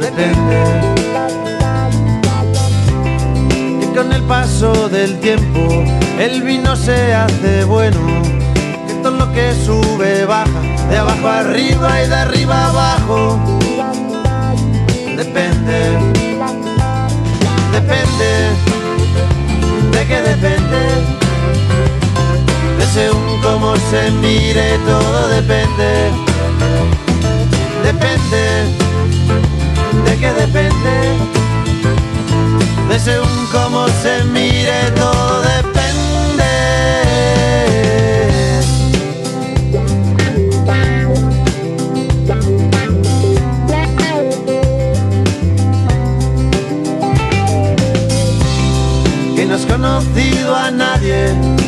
Depende. Y con el paso del tiempo, el vino se hace bueno. Que todo lo que sube baja, de abajo arriba y de arriba abajo. Depende depende, de qué depende, de según cómo se mire, todo depende, depende, de qué depende, de según cómo se mire, todo depende. que no has conocido a nadie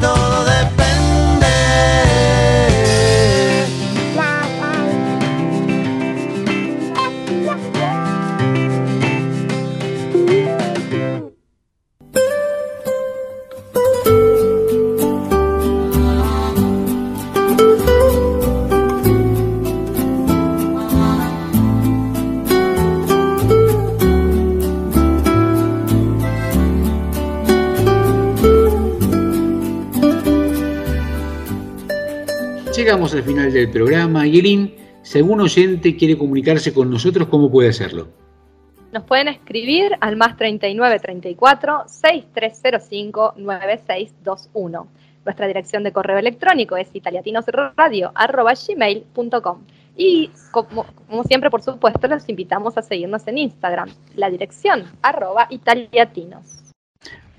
todo depende. Llegamos al final del programa y Elin, si algún oyente quiere comunicarse con nosotros, ¿cómo puede hacerlo? Nos pueden escribir al más 39 34 6305 9621. Nuestra dirección de correo electrónico es italiatinosradio.gmail.com y como, como siempre, por supuesto, los invitamos a seguirnos en Instagram. La dirección, arroba italiatinos.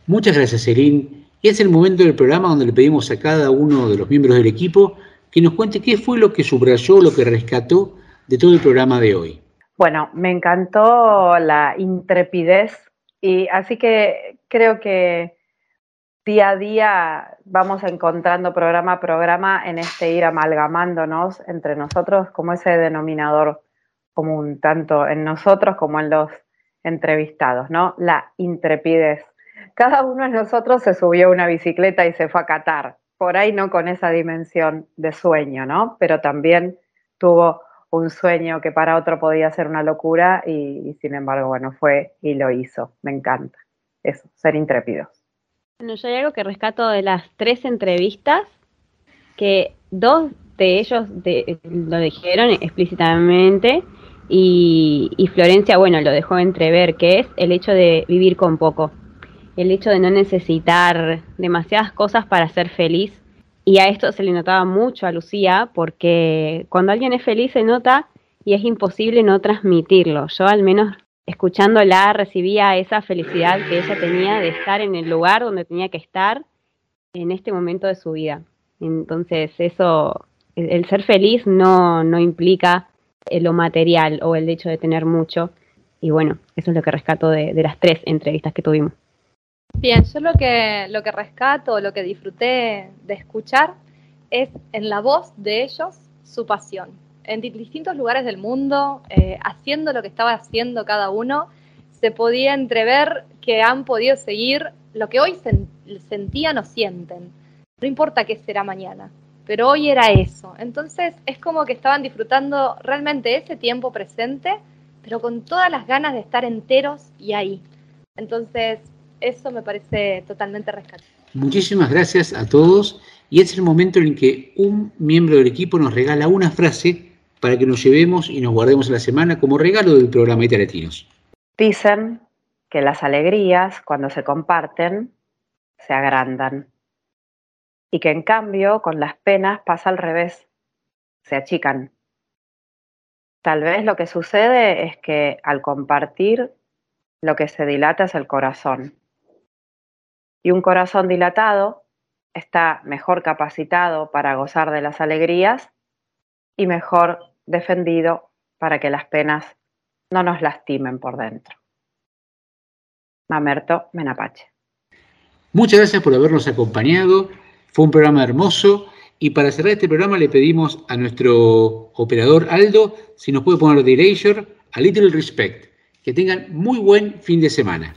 Muchas gracias, Elin. Y es el momento del programa donde le pedimos a cada uno de los miembros del equipo que nos cuente qué fue lo que subrayó, lo que rescató de todo el programa de hoy. Bueno, me encantó la intrepidez y así que creo que día a día vamos encontrando programa a programa en este ir amalgamándonos entre nosotros como ese denominador común, tanto en nosotros como en los entrevistados, ¿no? La intrepidez. Cada uno de nosotros se subió a una bicicleta y se fue a Qatar, por ahí no con esa dimensión de sueño, ¿no? Pero también tuvo un sueño que para otro podía ser una locura y, sin embargo, bueno, fue y lo hizo. Me encanta. Eso, ser intrépidos. Bueno, yo hay algo que rescato de las tres entrevistas, que dos de ellos lo dijeron explícitamente y Florencia, bueno, lo dejó entrever, que es el hecho de vivir con poco, el hecho de no necesitar demasiadas cosas para ser feliz. Y a esto se le notaba mucho a Lucía, porque cuando alguien es feliz se nota y es imposible no transmitirlo. Yo al menos escuchándola recibía esa felicidad que ella tenía de estar en el lugar donde tenía que estar en este momento de su vida. Entonces eso, el, ser feliz no, no implica eh, lo material o el hecho de tener mucho. Y bueno, eso es lo que rescato de, de las tres entrevistas que tuvimos. Bien, yo lo que, lo que rescato, lo que disfruté de escuchar es en la voz de ellos su pasión. En di- distintos lugares del mundo, eh, haciendo lo que estaba haciendo cada uno, se podía entrever que han podido seguir lo que hoy sen- sentían o sienten. No importa qué será mañana, pero hoy era eso. Entonces es como que estaban disfrutando realmente ese tiempo presente, pero con todas las ganas de estar enteros y ahí. Entonces, eso me parece totalmente rescatable. Muchísimas gracias a todos y es el momento en que un miembro del equipo nos regala una frase para que nos llevemos y nos guardemos a la semana como regalo del programa Italiatinos. Dicen que las alegrías, cuando se comparten, se agrandan. Y que en cambio, con las penas pasa al revés, se achican. Tal vez lo que sucede es que al compartir, lo que se dilata es el corazón y un corazón dilatado está mejor capacitado para gozar de las alegrías y mejor defendido para que las penas no nos lastimen por dentro. Mamerto Menapache. Muchas gracias por habernos acompañado. Fue un programa hermoso. Y para cerrar este programa le pedimos a nuestro operador Aldo si nos puede poner de leisure a Little Respect. Que tengan muy buen fin de semana.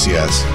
Noticias.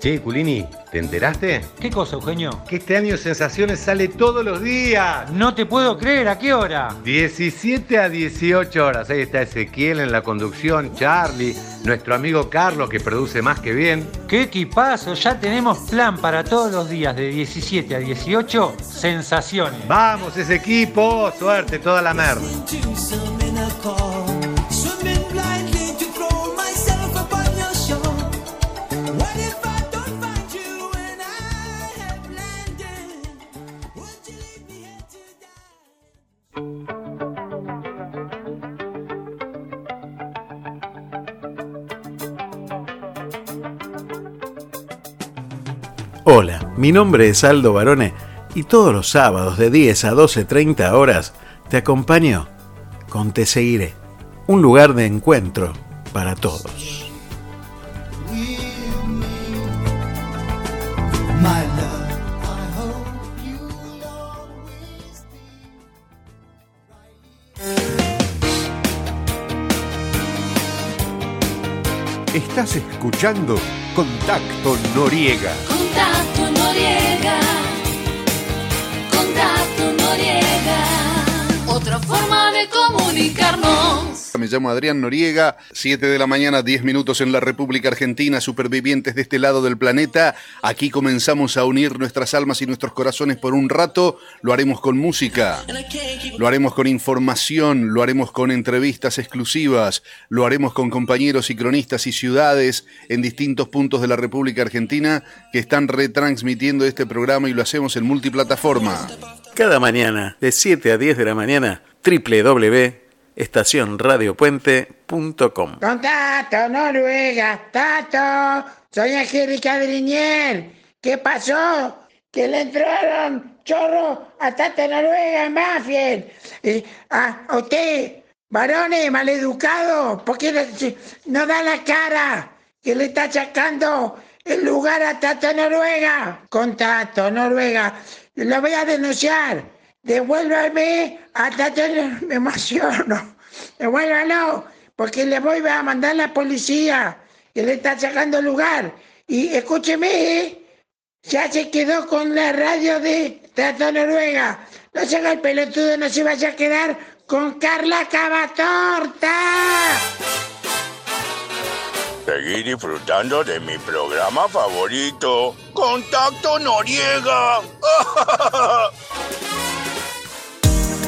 Che, Culini, ¿Te enteraste? ¿Qué cosa, Eugenio? Que este año Sensaciones sale todos los días. No te puedo creer, ¿a qué hora? 17 a 18 horas. Ahí está Ezequiel en la conducción, Charlie, nuestro amigo Carlos que produce más que bien. ¡Qué equipazo! Ya tenemos plan para todos los días de 17 a 18, Sensaciones. Vamos ese equipo, suerte toda la merda. Mi nombre es Aldo Barone y todos los sábados de 10 a 12.30 horas te acompaño con Te Seguiré, un lugar de encuentro para todos. Estás escuchando Contacto Noriega. Contacto. Noriega. Contacto Noriega. Otra forma de comunicarnos. Me llamo Adrián Noriega, 7 de la mañana, 10 minutos en la República Argentina, supervivientes de este lado del planeta. Aquí comenzamos a unir nuestras almas y nuestros corazones por un rato. Lo haremos con música, lo haremos con información, lo haremos con entrevistas exclusivas, lo haremos con compañeros y cronistas y ciudades en distintos puntos de la República Argentina que están retransmitiendo este programa y lo hacemos en multiplataforma. Cada mañana, de 7 a 10 de la mañana, www.estacionradiopuente.com. Contacto, Noruega, Tato, soy Angélica Drinier. ¿Qué pasó? Que le entraron chorro a Tato Noruega en. Y a, usted, varones maleducados, ¿por qué no, da la cara? Que le está achacando el lugar a Tato Noruega. Contacto, Noruega, lo voy a denunciar. Devuélvame a Tato Noruega. Me emociono. Devuélvalo, porque le voy a mandar a la policía que le está sacando lugar. Y escúcheme, ¿eh? ya se quedó con la radio de Tato Noruega. No se haga el pelotudo, no se vaya a quedar con Carla Cavatorta. Seguí disfrutando de mi programa favorito, Contacto Noriega.